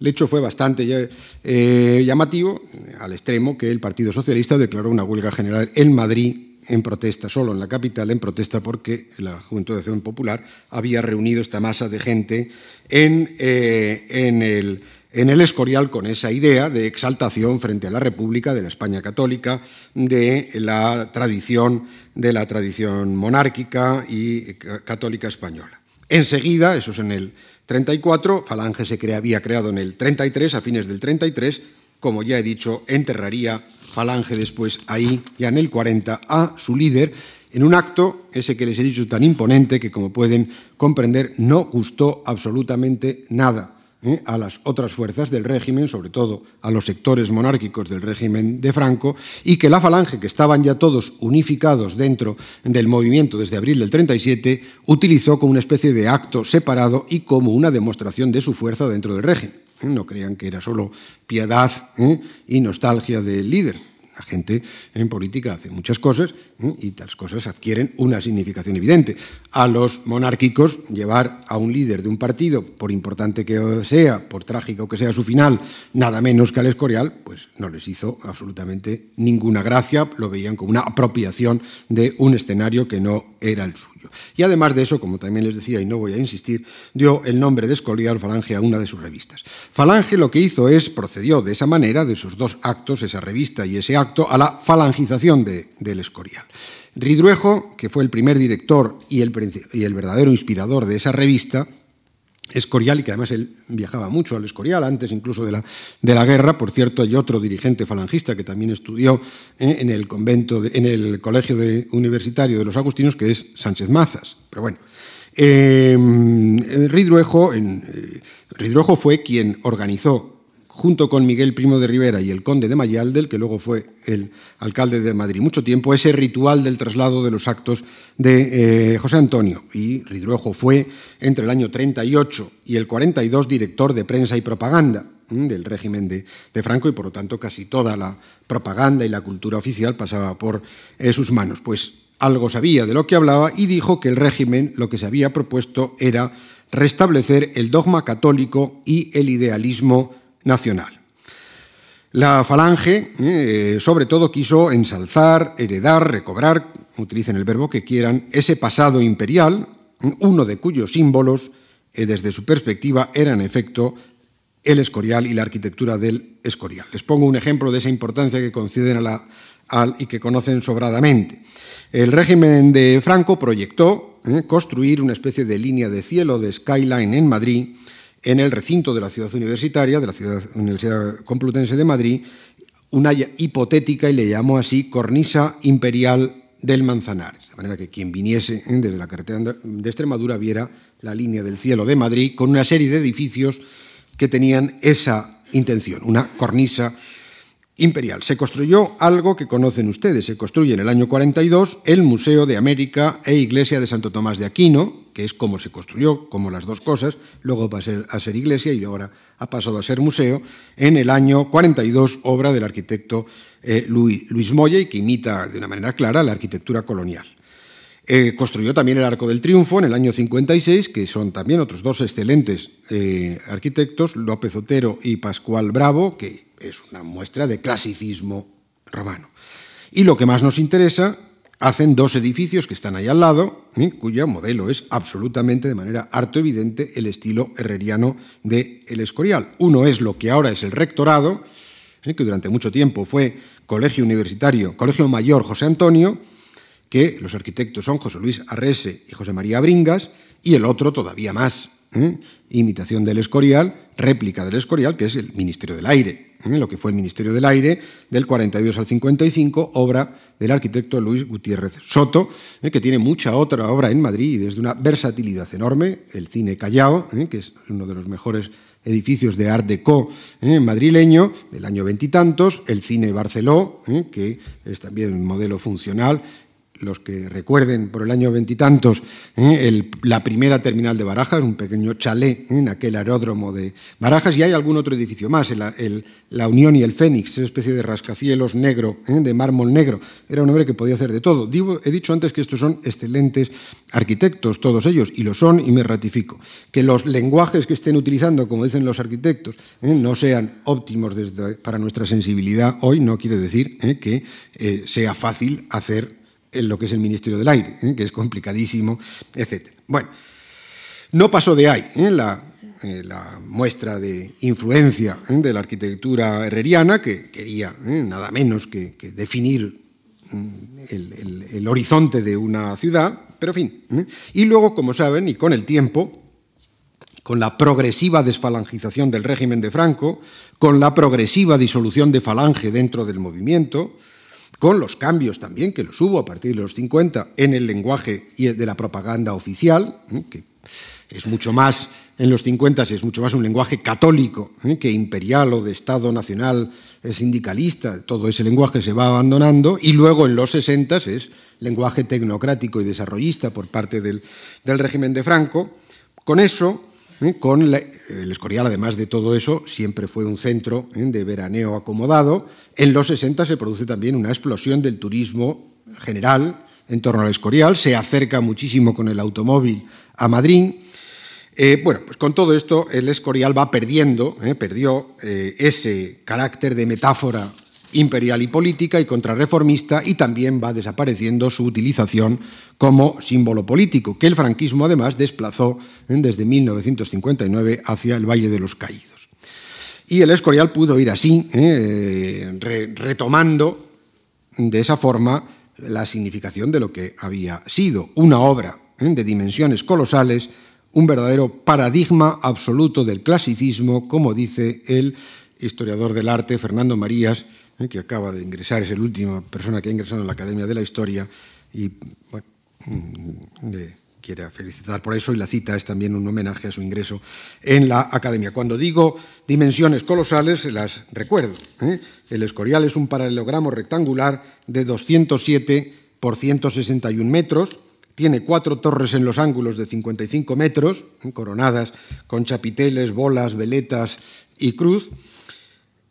El hecho fue bastante eh, llamativo, al extremo que el Partido Socialista declaró una huelga general en Madrid en protesta, solo en la capital, en protesta porque la Juventud de Acción Popular había reunido esta masa de gente en, eh, en el en el Escorial con esa idea de exaltación frente a la República, de la España católica, de la tradición, de la tradición monárquica y católica española. Enseguida, eso es en el 34, Falange se había creado en el 33, a fines del 33, como ya he dicho, enterraría Falange después ahí, ya en el 40, a su líder, en un acto, ese que les he dicho tan imponente que, como pueden comprender, no gustó absolutamente nada ¿eh? a las otras fuerzas del régimen, sobre todo a los sectores monárquicos del régimen de Franco, y que la falange, que estaban ya todos unificados dentro del movimiento desde abril del 37, utilizó como una especie de acto separado y como una demostración de su fuerza dentro del régimen. ¿eh? No crean que era solo piedad ¿eh? y nostalgia del líder. La gente en política hace muchas cosas y tales cosas adquieren una significación evidente. A los monárquicos, llevar a un líder de un partido, por importante que sea, por trágico que sea su final, nada menos que al Escorial, pues no les hizo absolutamente ninguna gracia, lo veían como una apropiación de un escenario que no era el suyo. Y además de eso, como también les decía y no voy a insistir, dio el nombre de Escorial Falange a una de sus revistas. Falange lo que hizo es, procedió de esa manera, de esos dos actos, esa revista y ese acto, a la falangización del Escorial. Ridruejo, que fue el primer director y el, y el verdadero inspirador de esa revista, Escorial, y que además él viajaba mucho al Escorial, antes incluso de la, de la guerra. Por cierto, hay otro dirigente falangista que también estudió eh, en, el convento, en el colegio universitario de los agustinos, que es Sánchez Mazas. Pero bueno, eh, Ridruejo, en, eh, Ridruejo fue quien organizó junto con Miguel Primo de Rivera y el conde de Mayaldel, que luego fue el alcalde de Madrid mucho tiempo, ese ritual del traslado de los actos de eh, José Antonio. Y Ridruejo fue, entre el año 38 y el 42, director de prensa y propaganda del régimen de, Franco y por lo tanto casi toda la propaganda y la cultura oficial pasaba por eh, sus manos. Pues algo sabía de lo que hablaba y dijo que el régimen lo que se había propuesto era restablecer el dogma católico y el idealismo nacional. La falange, eh, sobre todo, quiso ensalzar, heredar, recobrar, utilicen el verbo que quieran, ese pasado imperial, uno de cuyos símbolos, eh, desde su perspectiva, era en efecto el Escorial y la arquitectura del Escorial. Les pongo un ejemplo de esa importancia que conceden a la, al, y que conocen sobradamente. El régimen de Franco proyectó ¿eh? construir una especie de línea de cielo de skyline en Madrid, en el recinto de la ciudad universitaria, de la ciudad Universidad Complutense de Madrid, una hipotética, y le llamó así, cornisa imperial del Manzanares. De manera que quien viniese ¿eh? desde la carretera de Extremadura viera la línea del cielo de Madrid con una serie de edificios que tenían esa intención, una cornisa imperial. Se construyó algo que conocen ustedes. Se construye en el año 42 el Museo de América e Iglesia de Santo Tomás de Aquino, que es como se construyó, como las dos cosas. Luego va a ser, iglesia y ahora ha pasado a ser museo. En el año 42, obra del arquitecto eh, Luis, Luis Molle, que imita de una manera clara la arquitectura colonial. Eh, construyó también el Arco del Triunfo en el año 56, que son también otros dos excelentes eh, arquitectos, López Otero y Pascual Bravo, que es una muestra de clasicismo romano. Y lo que más nos interesa, hacen dos edificios que están ahí al lado, ¿eh? cuyo modelo es absolutamente, de manera harto evidente, el estilo herreriano de El Escorial. Uno es lo que ahora es el rectorado, que durante mucho tiempo fue Colegio Universitario, Colegio Mayor José Antonio, que los arquitectos son José Luis Arrese y José María Bringas, y el otro todavía más, ¿eh? imitación del Escorial, réplica del Escorial, que es el Ministerio del Aire, ¿eh? lo que fue el Ministerio del Aire del 42 al 55, obra del arquitecto Luis Gutiérrez Soto, ¿eh? que tiene mucha otra obra en Madrid y desde una versatilidad enorme, el cine Callao, que es uno de los mejores edificios de Art Deco madrileño del año veintitantos, el cine Barceló, que es también un modelo funcional, los que recuerden por el año veintitantos ¿eh? la primera terminal de Barajas, un pequeño chalet ¿eh? en aquel aeródromo de Barajas, y hay algún otro edificio más, la Unión y el Fénix, esa especie de rascacielos negro, ¿eh? de mármol negro. Era un hombre que podía hacer de todo. he dicho antes que estos son excelentes arquitectos, todos ellos, y lo son, y me ratifico. Que los lenguajes que estén utilizando, como dicen los arquitectos, no sean óptimos para nuestra sensibilidad hoy, no quiere decir que sea fácil hacer en lo que es el Ministerio del Aire, ¿eh? que es complicadísimo, etc. Bueno, no pasó de ahí ¿eh? Eh, la, muestra de influencia de la arquitectura herreriana, que quería nada menos que, definir mm, el, horizonte de una ciudad, pero en fin. Y luego, como saben, y con el tiempo, con la progresiva desfalangización del régimen de Franco, con la progresiva disolución de falange dentro del movimiento, con los cambios también que los hubo a partir de los 50 en el lenguaje y de la propaganda oficial, ¿eh? que es mucho más, en los 50 es mucho más un lenguaje católico ¿eh? que imperial o de Estado nacional sindicalista, todo ese lenguaje se va abandonando, y luego en los 60 es lenguaje tecnocrático y desarrollista por parte del, del régimen de Franco. Con eso ¿eh? Con el Escorial, además de todo eso, siempre fue un centro ¿eh? de veraneo acomodado. En los 60 se produce también una explosión del turismo general en torno al Escorial, se acerca muchísimo con el automóvil a Madrid. Eh, bueno, pues con todo esto el Escorial va perdiendo, perdió ese carácter de metáfora imperial y política y contrarreformista y también va desapareciendo su utilización como símbolo político, que el franquismo además desplazó desde 1959 hacia el Valle de los Caídos. Y el Escorial pudo ir así, eh, retomando de esa forma la significación de lo que había sido una obra de dimensiones colosales, un verdadero paradigma absoluto del clasicismo, como dice el historiador del arte Fernando Marías ¿eh? que acaba de ingresar, es la última persona que ha ingresado en la Academia de la Historia y bueno, mm, le quiere felicitar por eso y la cita es también un homenaje a su ingreso en la Academia. Cuando digo dimensiones colosales, las recuerdo. ¿eh? El Escorial es un paralelogramo rectangular de 207 por 161 metros, tiene cuatro torres en los ángulos de 55 metros, ¿eh? coronadas con chapiteles, bolas, veletas y cruz,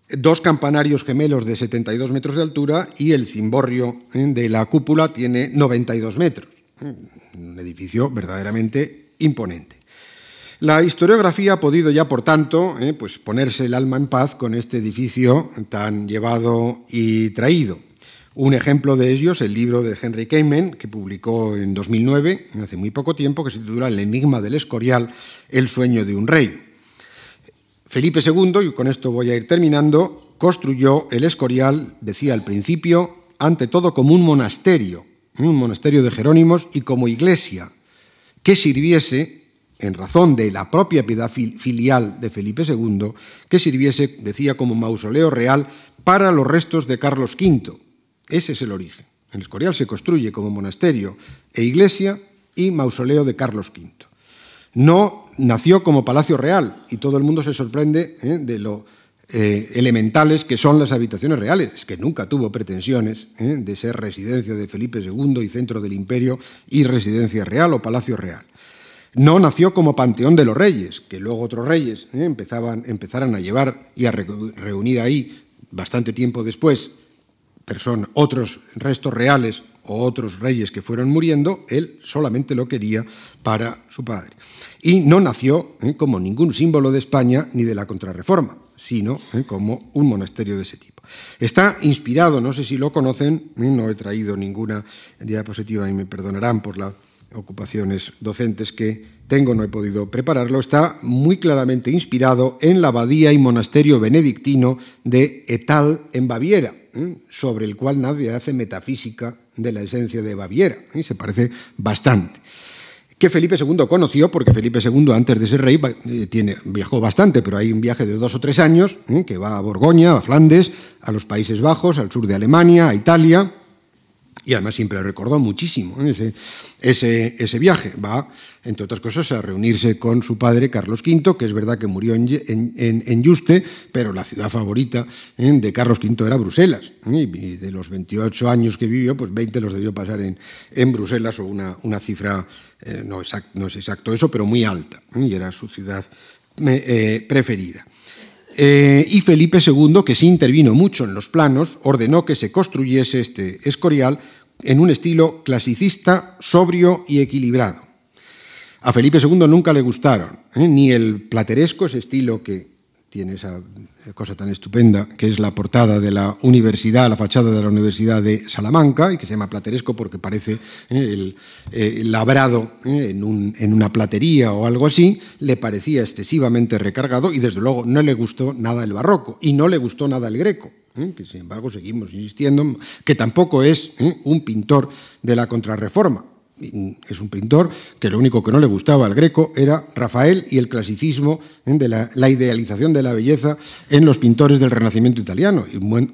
dos campanarios gemelos de 72 metros de altura y el cimborrio ¿eh? de la cúpula tiene 92 metros. ¿eh? Un edificio verdaderamente imponente. La historiografía ha podido ya, por tanto, ¿eh? pues ponerse el alma en paz con este edificio tan llevado y traído. Un ejemplo de ellos, el libro de Henry Kamen, que publicó en 2009, hace muy poco tiempo, que se titula El enigma del Escorial, el sueño de un rey. Felipe II, y con esto voy a ir terminando, construyó el Escorial, decía al principio, ante todo como un monasterio, un monasterio de Jerónimos y como iglesia, que sirviese, en razón de la propia piedad filial de Felipe II, que sirviese, decía, como mausoleo real para los restos de Carlos V. Ese es el origen. El Escorial se construye como monasterio e iglesia y mausoleo de Carlos V. No nació como palacio real y todo el mundo se sorprende ¿eh? de lo eh, elementales que son las habitaciones reales. Es que nunca tuvo pretensiones ¿eh? de ser residencia de Felipe II y centro del imperio y residencia real o palacio real. No nació como panteón de los reyes, que luego otros reyes empezaban, empezaran a llevar y a reunir ahí bastante tiempo después otros restos reales o otros reyes que fueron muriendo, él solamente lo quería para su padre. Y no nació ¿eh? como ningún símbolo de España ni de la contrarreforma, sino ¿eh? como un monasterio de ese tipo. Está inspirado, no sé si lo conocen, ¿eh? no he traído ninguna diapositiva y me perdonarán por las ocupaciones docentes que tengo, no he podido prepararlo, está muy claramente inspirado en la abadía y monasterio benedictino de Etal en Baviera, sobre el cual nadie hace metafísica de la esencia de Baviera, y se parece bastante. Que Felipe II conoció, porque Felipe II, antes de ser rey, eh, tiene, viajó bastante, pero hay un viaje de dos o tres años que va a Borgoña, a Flandes, a los Países Bajos, al sur de Alemania, a Italia, y además siempre recordó muchísimo ese, ese, ese, viaje. Va, entre otras cosas, a reunirse con su padre Carlos V, que es verdad que murió en, Yuste, pero la ciudad favorita ¿eh? de Carlos V era Bruselas. ¿eh? Y de los 28 años que vivió, pues 20 los debió pasar en, en Bruselas, o una, una cifra, eh, no, es exacto eso, pero muy alta. Y era su ciudad preferida. Y Felipe II, que sí intervino mucho en los planos, ordenó que se construyese este escorial en un estilo clasicista, sobrio y equilibrado. A Felipe II nunca le gustaron, ¿eh? ni el plateresco, ese estilo que tiene esa cosa tan estupenda, que es la portada de la universidad, la fachada de la Universidad de Salamanca, y que se llama plateresco porque parece ¿eh? el, eh, labrado en, en, una platería o algo así, le parecía excesivamente recargado y desde luego no le gustó nada el barroco y no le gustó nada el greco. ¿eh? que sin embargo seguimos insistiendo, que tampoco es ¿eh? un pintor de la contrarreforma. Es un pintor que lo único que no le gustaba al greco era Rafael y el clasicismo ¿eh? de la, idealización de la belleza en los pintores del Renacimiento italiano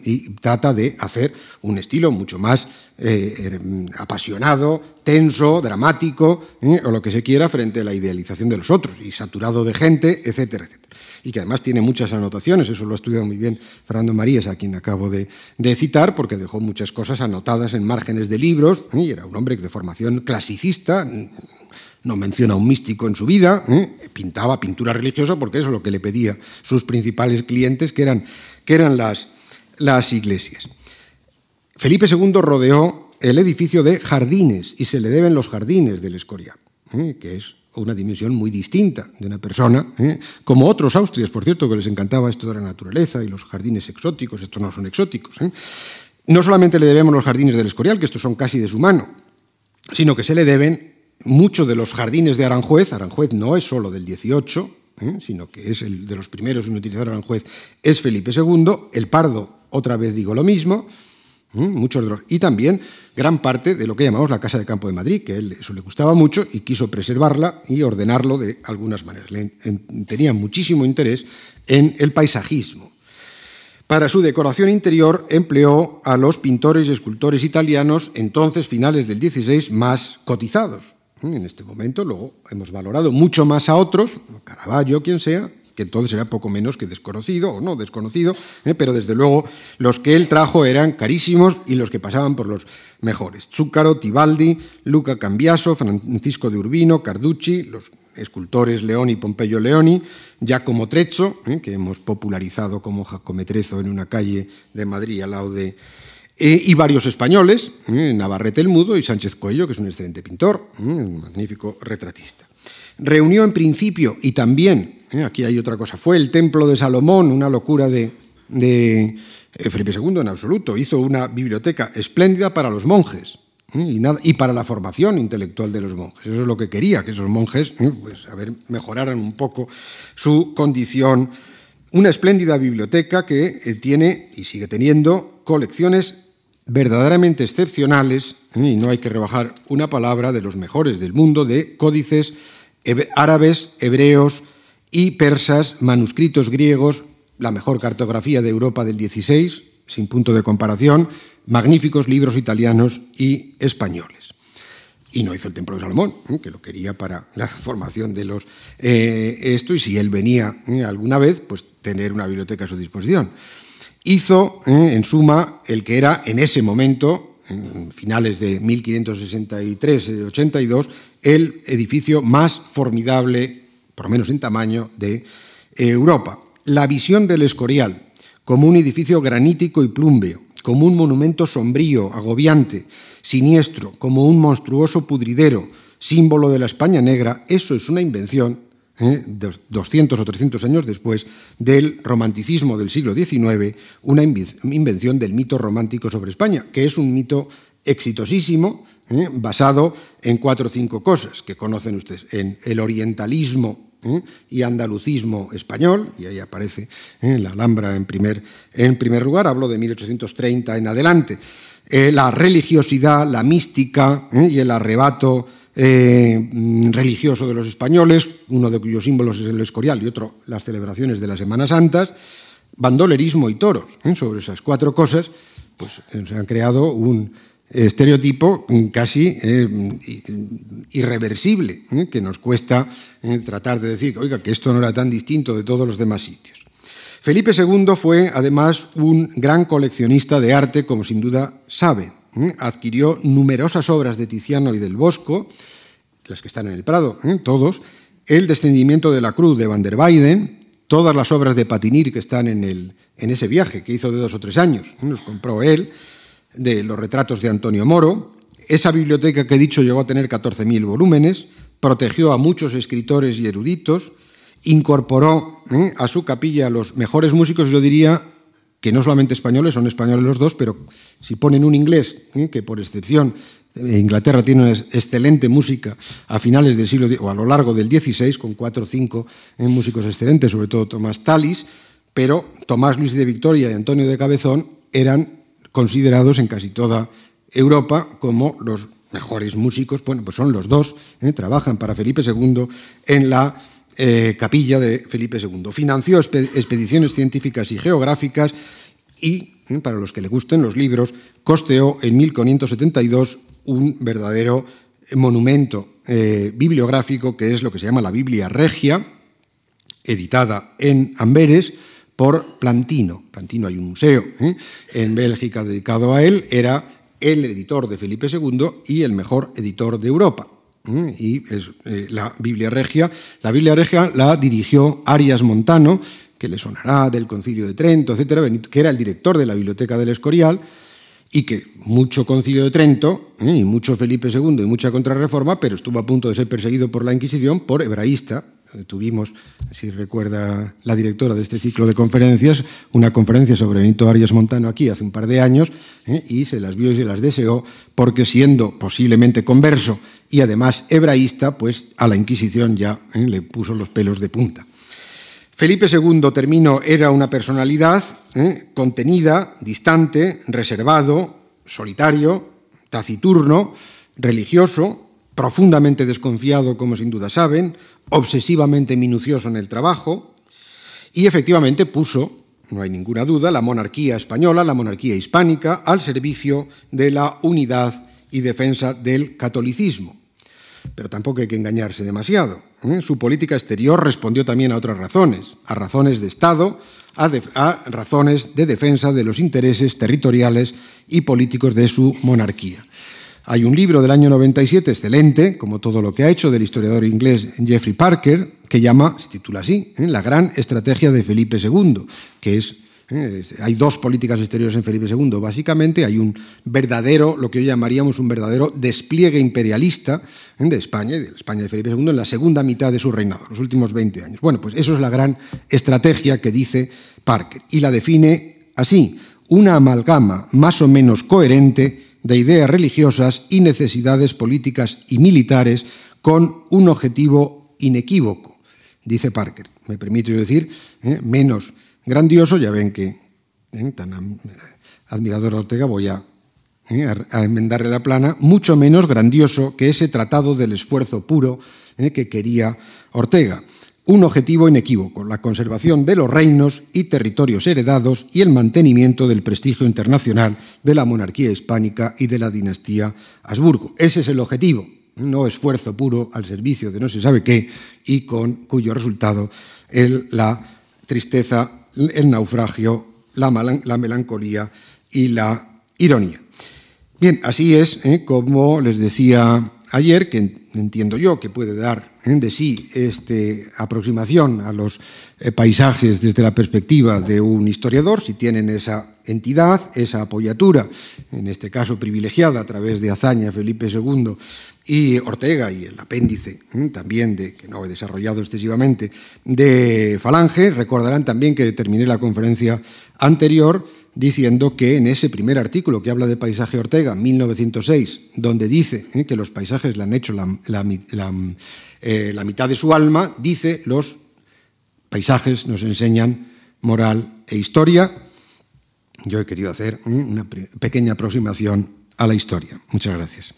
y, trata de hacer un estilo mucho más er, apasionado, tenso, dramático o lo que se quiera frente a la idealización de los otros y saturado de gente, etcétera, etcétera y que además tiene muchas anotaciones, eso lo ha estudiado muy bien Fernando Marías, a quien acabo de, citar, porque dejó muchas cosas anotadas en márgenes de libros, ¿eh? y era un hombre de formación clasicista, no menciona un místico en su vida, ¿eh? pintaba pintura religiosa porque eso es lo que le pedía sus principales clientes, que eran, que eran las, las iglesias. Felipe II rodeó el edificio de jardines y se le deben los jardines del Escorial, ¿eh? que es una dimensión muy distinta de una persona, ¿eh? como otros austrias, por cierto, que les encantaba esto de la naturaleza y los jardines exóticos, estos no son exóticos. ¿eh? No solamente le debemos los jardines del Escorial, que estos son casi de su mano, sino que se le deben muchos de los jardines de Aranjuez. Aranjuez no es solo del 18, ¿eh? sino que es el de los primeros en utilizar Aranjuez, es Felipe II. El Pardo, otra vez digo lo mismo, muchos de y también gran parte de lo que llamamos la Casa de Campo de Madrid, que a él eso le gustaba mucho y quiso preservarla y ordenarlo de algunas maneras. tenía muchísimo interés en el paisajismo. Para su decoración interior empleó a los pintores y escultores italianos, entonces finales del XVI, más cotizados. En este momento, luego hemos valorado mucho más a otros, Caravaggio, quien sea, que entonces era poco menos que desconocido, o no desconocido, ¿eh? pero desde luego los que él trajo eran carísimos y los que pasaban por los mejores. Zúcaro, Tibaldi, Luca Cambiaso, Francisco de Urbino, Carducci, los escultores Leoni Pompeyo Leoni, Giacomo Trezzo, ¿eh? que hemos popularizado como Jacometrezo en una calle de Madrid al lado de... Eh, y varios españoles, Navarrete el Mudo y Sánchez Coello, que es un excelente pintor, un magnífico retratista. Reunió en principio y también ¿eh? Aquí hay otra cosa. Fue el templo de Salomón, una locura de, eh, Felipe II en absoluto. Hizo una biblioteca espléndida para los monjes ¿eh? y, para la formación intelectual de los monjes. Eso es lo que quería, que esos monjes pues, a ver, mejoraran un poco su condición. Una espléndida biblioteca que tiene y sigue teniendo colecciones verdaderamente excepcionales y no hay que rebajar una palabra de los mejores del mundo, de códices árabes, hebreos y persas, manuscritos griegos, la mejor cartografía de Europa del XVI, sin punto de comparación, magníficos libros italianos y españoles. Y no hizo el Templo de Salomón, ¿eh? que lo quería para la formación de los... Eh, esto, y si él venía ¿eh? alguna vez, pues tener una biblioteca a su disposición. Hizo, en suma, el que era en ese momento, en finales de 1563-82, el edificio más formidable, por lo menos en tamaño, de Europa. La visión del Escorial como un edificio granítico y plúmbeo, como un monumento sombrío, agobiante, siniestro, como un monstruoso pudridero, símbolo de la España negra, eso es una invención, ¿eh? 200 o 300 años después, del romanticismo del siglo XIX, una invención del mito romántico sobre España, que es un mito exitosísimo, ¿eh? basado en cuatro o cinco cosas que conocen ustedes, en el orientalismo ¿eh? y andalucismo español, y ahí aparece ¿eh? la Alhambra en primer, en primer lugar, hablo de 1830 en adelante, eh, la religiosidad, la mística y el arrebato religioso de los españoles, uno de cuyos símbolos es el escorial y otro las celebraciones de las Semanas Santas, bandolerismo y toros. Sobre esas cuatro cosas, pues se han creado un estereotipo casi eh, irreversible, eh, que nos cuesta eh, tratar de decir, oiga, que esto no era tan distinto de todos los demás sitios. Felipe II fue además un gran coleccionista de arte, como sin duda sabe. Adquirió numerosas obras de Tiziano y del Bosco, las que están en el Prado, todos, El descendimiento de la cruz de Van der Weyden, todas las obras de Patinir que están en, el, en ese viaje que hizo de dos o tres años, los compró él, de los retratos de Antonio Moro. Esa biblioteca que he dicho llegó a tener 14.000 volúmenes, protegió a muchos escritores y eruditos, incorporó ¿eh? a su capilla los mejores músicos, yo diría que no solamente españoles, son españoles los dos, pero si ponen un inglés, ¿eh? que por excepción eh, Inglaterra tiene una excelente música a finales del siglo o a lo largo del XVI, con cuatro o cinco músicos excelentes, sobre todo Tomás Talis, pero Tomás Luis de Victoria y Antonio de Cabezón eran considerados en casi toda Europa como los mejores músicos. Bueno, pues son los dos, ¿eh? trabajan para Felipe II en la eh, capilla de Felipe II. Financió expediciones científicas y geográficas y, ¿eh? para los que le gusten los libros, costeó en 1572 un verdadero monumento bibliográfico que es lo que se llama la Biblia Regia, editada en Amberes, por Plantino. Plantino hay un museo ¿eh? en Bélgica dedicado a él, era el editor de Felipe II y el mejor editor de Europa. ¿eh? Y es eh, la Biblia Regia. La Biblia Regia la dirigió Arias Montano, que le sonará del Concilio de Trento, etcétera, que era el director de la Biblioteca del Escorial, y que mucho Concilio de Trento y mucho Felipe II y mucha contrarreforma, pero estuvo a punto de ser perseguido por la Inquisición por hebraísta, tuvimos, si recuerda la directora de este ciclo de conferencias, una conferencia sobre Benito Arias Montano aquí hace un par de años, ¿eh? y se las vio y se las deseó, porque siendo posiblemente converso y además hebraísta, pues a la Inquisición ya ¿eh? le puso los pelos de punta. Felipe II, termino, era una personalidad ¿eh? contenida, distante, reservado, solitario, taciturno, religioso, profundamente desconfiado, como sin duda saben, obsesivamente minucioso en el trabajo, y efectivamente puso, no hay ninguna duda, la monarquía española, la monarquía hispánica, al servicio de la unidad y defensa del catolicismo. Pero tampoco hay que engañarse demasiado. ¿eh? Su política exterior respondió también a otras razones, a razones de Estado, a, a razones de defensa de los intereses territoriales y políticos de su monarquía. Hay un libro del año 97 excelente, como todo lo que ha hecho, del historiador inglés Jeffrey Parker, que llama, se titula así, ¿eh? La gran estrategia de Felipe II, que ¿eh? es hay dos políticas exteriores en Felipe II, básicamente. Hay un verdadero, lo que hoy llamaríamos un verdadero despliegue imperialista ¿eh? de España, de España de Felipe II, en la segunda mitad de su reinado, los últimos 20 años. Bueno, pues eso es la gran estrategia que dice Parker y la define así: una amalgama más o menos coherente de ideas religiosas y necesidades políticas y militares con un objetivo inequívoco, dice Parker. Me permito decir, ¿eh? menos grandioso, ya ven que ¿eh? tan admirador Ortega voy a ¿eh? a, enmendarle la plana, mucho menos grandioso que ese tratado del esfuerzo puro que quería Ortega. Un objetivo inequívoco, la conservación de los reinos y territorios heredados y el mantenimiento del prestigio internacional de la monarquía hispánica y de la dinastía Habsburgo. Ese es el objetivo, no esfuerzo puro al servicio de no se sabe qué y con cuyo resultado la tristeza, el naufragio, la, melancolía y la ironía. Bien, así es ¿eh? como les decía ayer, que entiendo yo que puede dar de sí esta aproximación a los eh, paisajes desde la perspectiva de un historiador, si tienen esa entidad, esa apoyatura, en este caso privilegiada a través de Azaña, Felipe II y Ortega y el apéndice ¿eh? también de que no he desarrollado excesivamente de Falange, recordarán también que terminé la conferencia anterior diciendo que en ese primer artículo que habla de paisaje Ortega, 1906, donde dice ¿eh? que los paisajes le han hecho eh, la, mitad de su alma, dice los paisajes nos enseñan moral e historia. Yo he querido hacer ¿eh? una pequeña aproximación a la historia. Muchas gracias.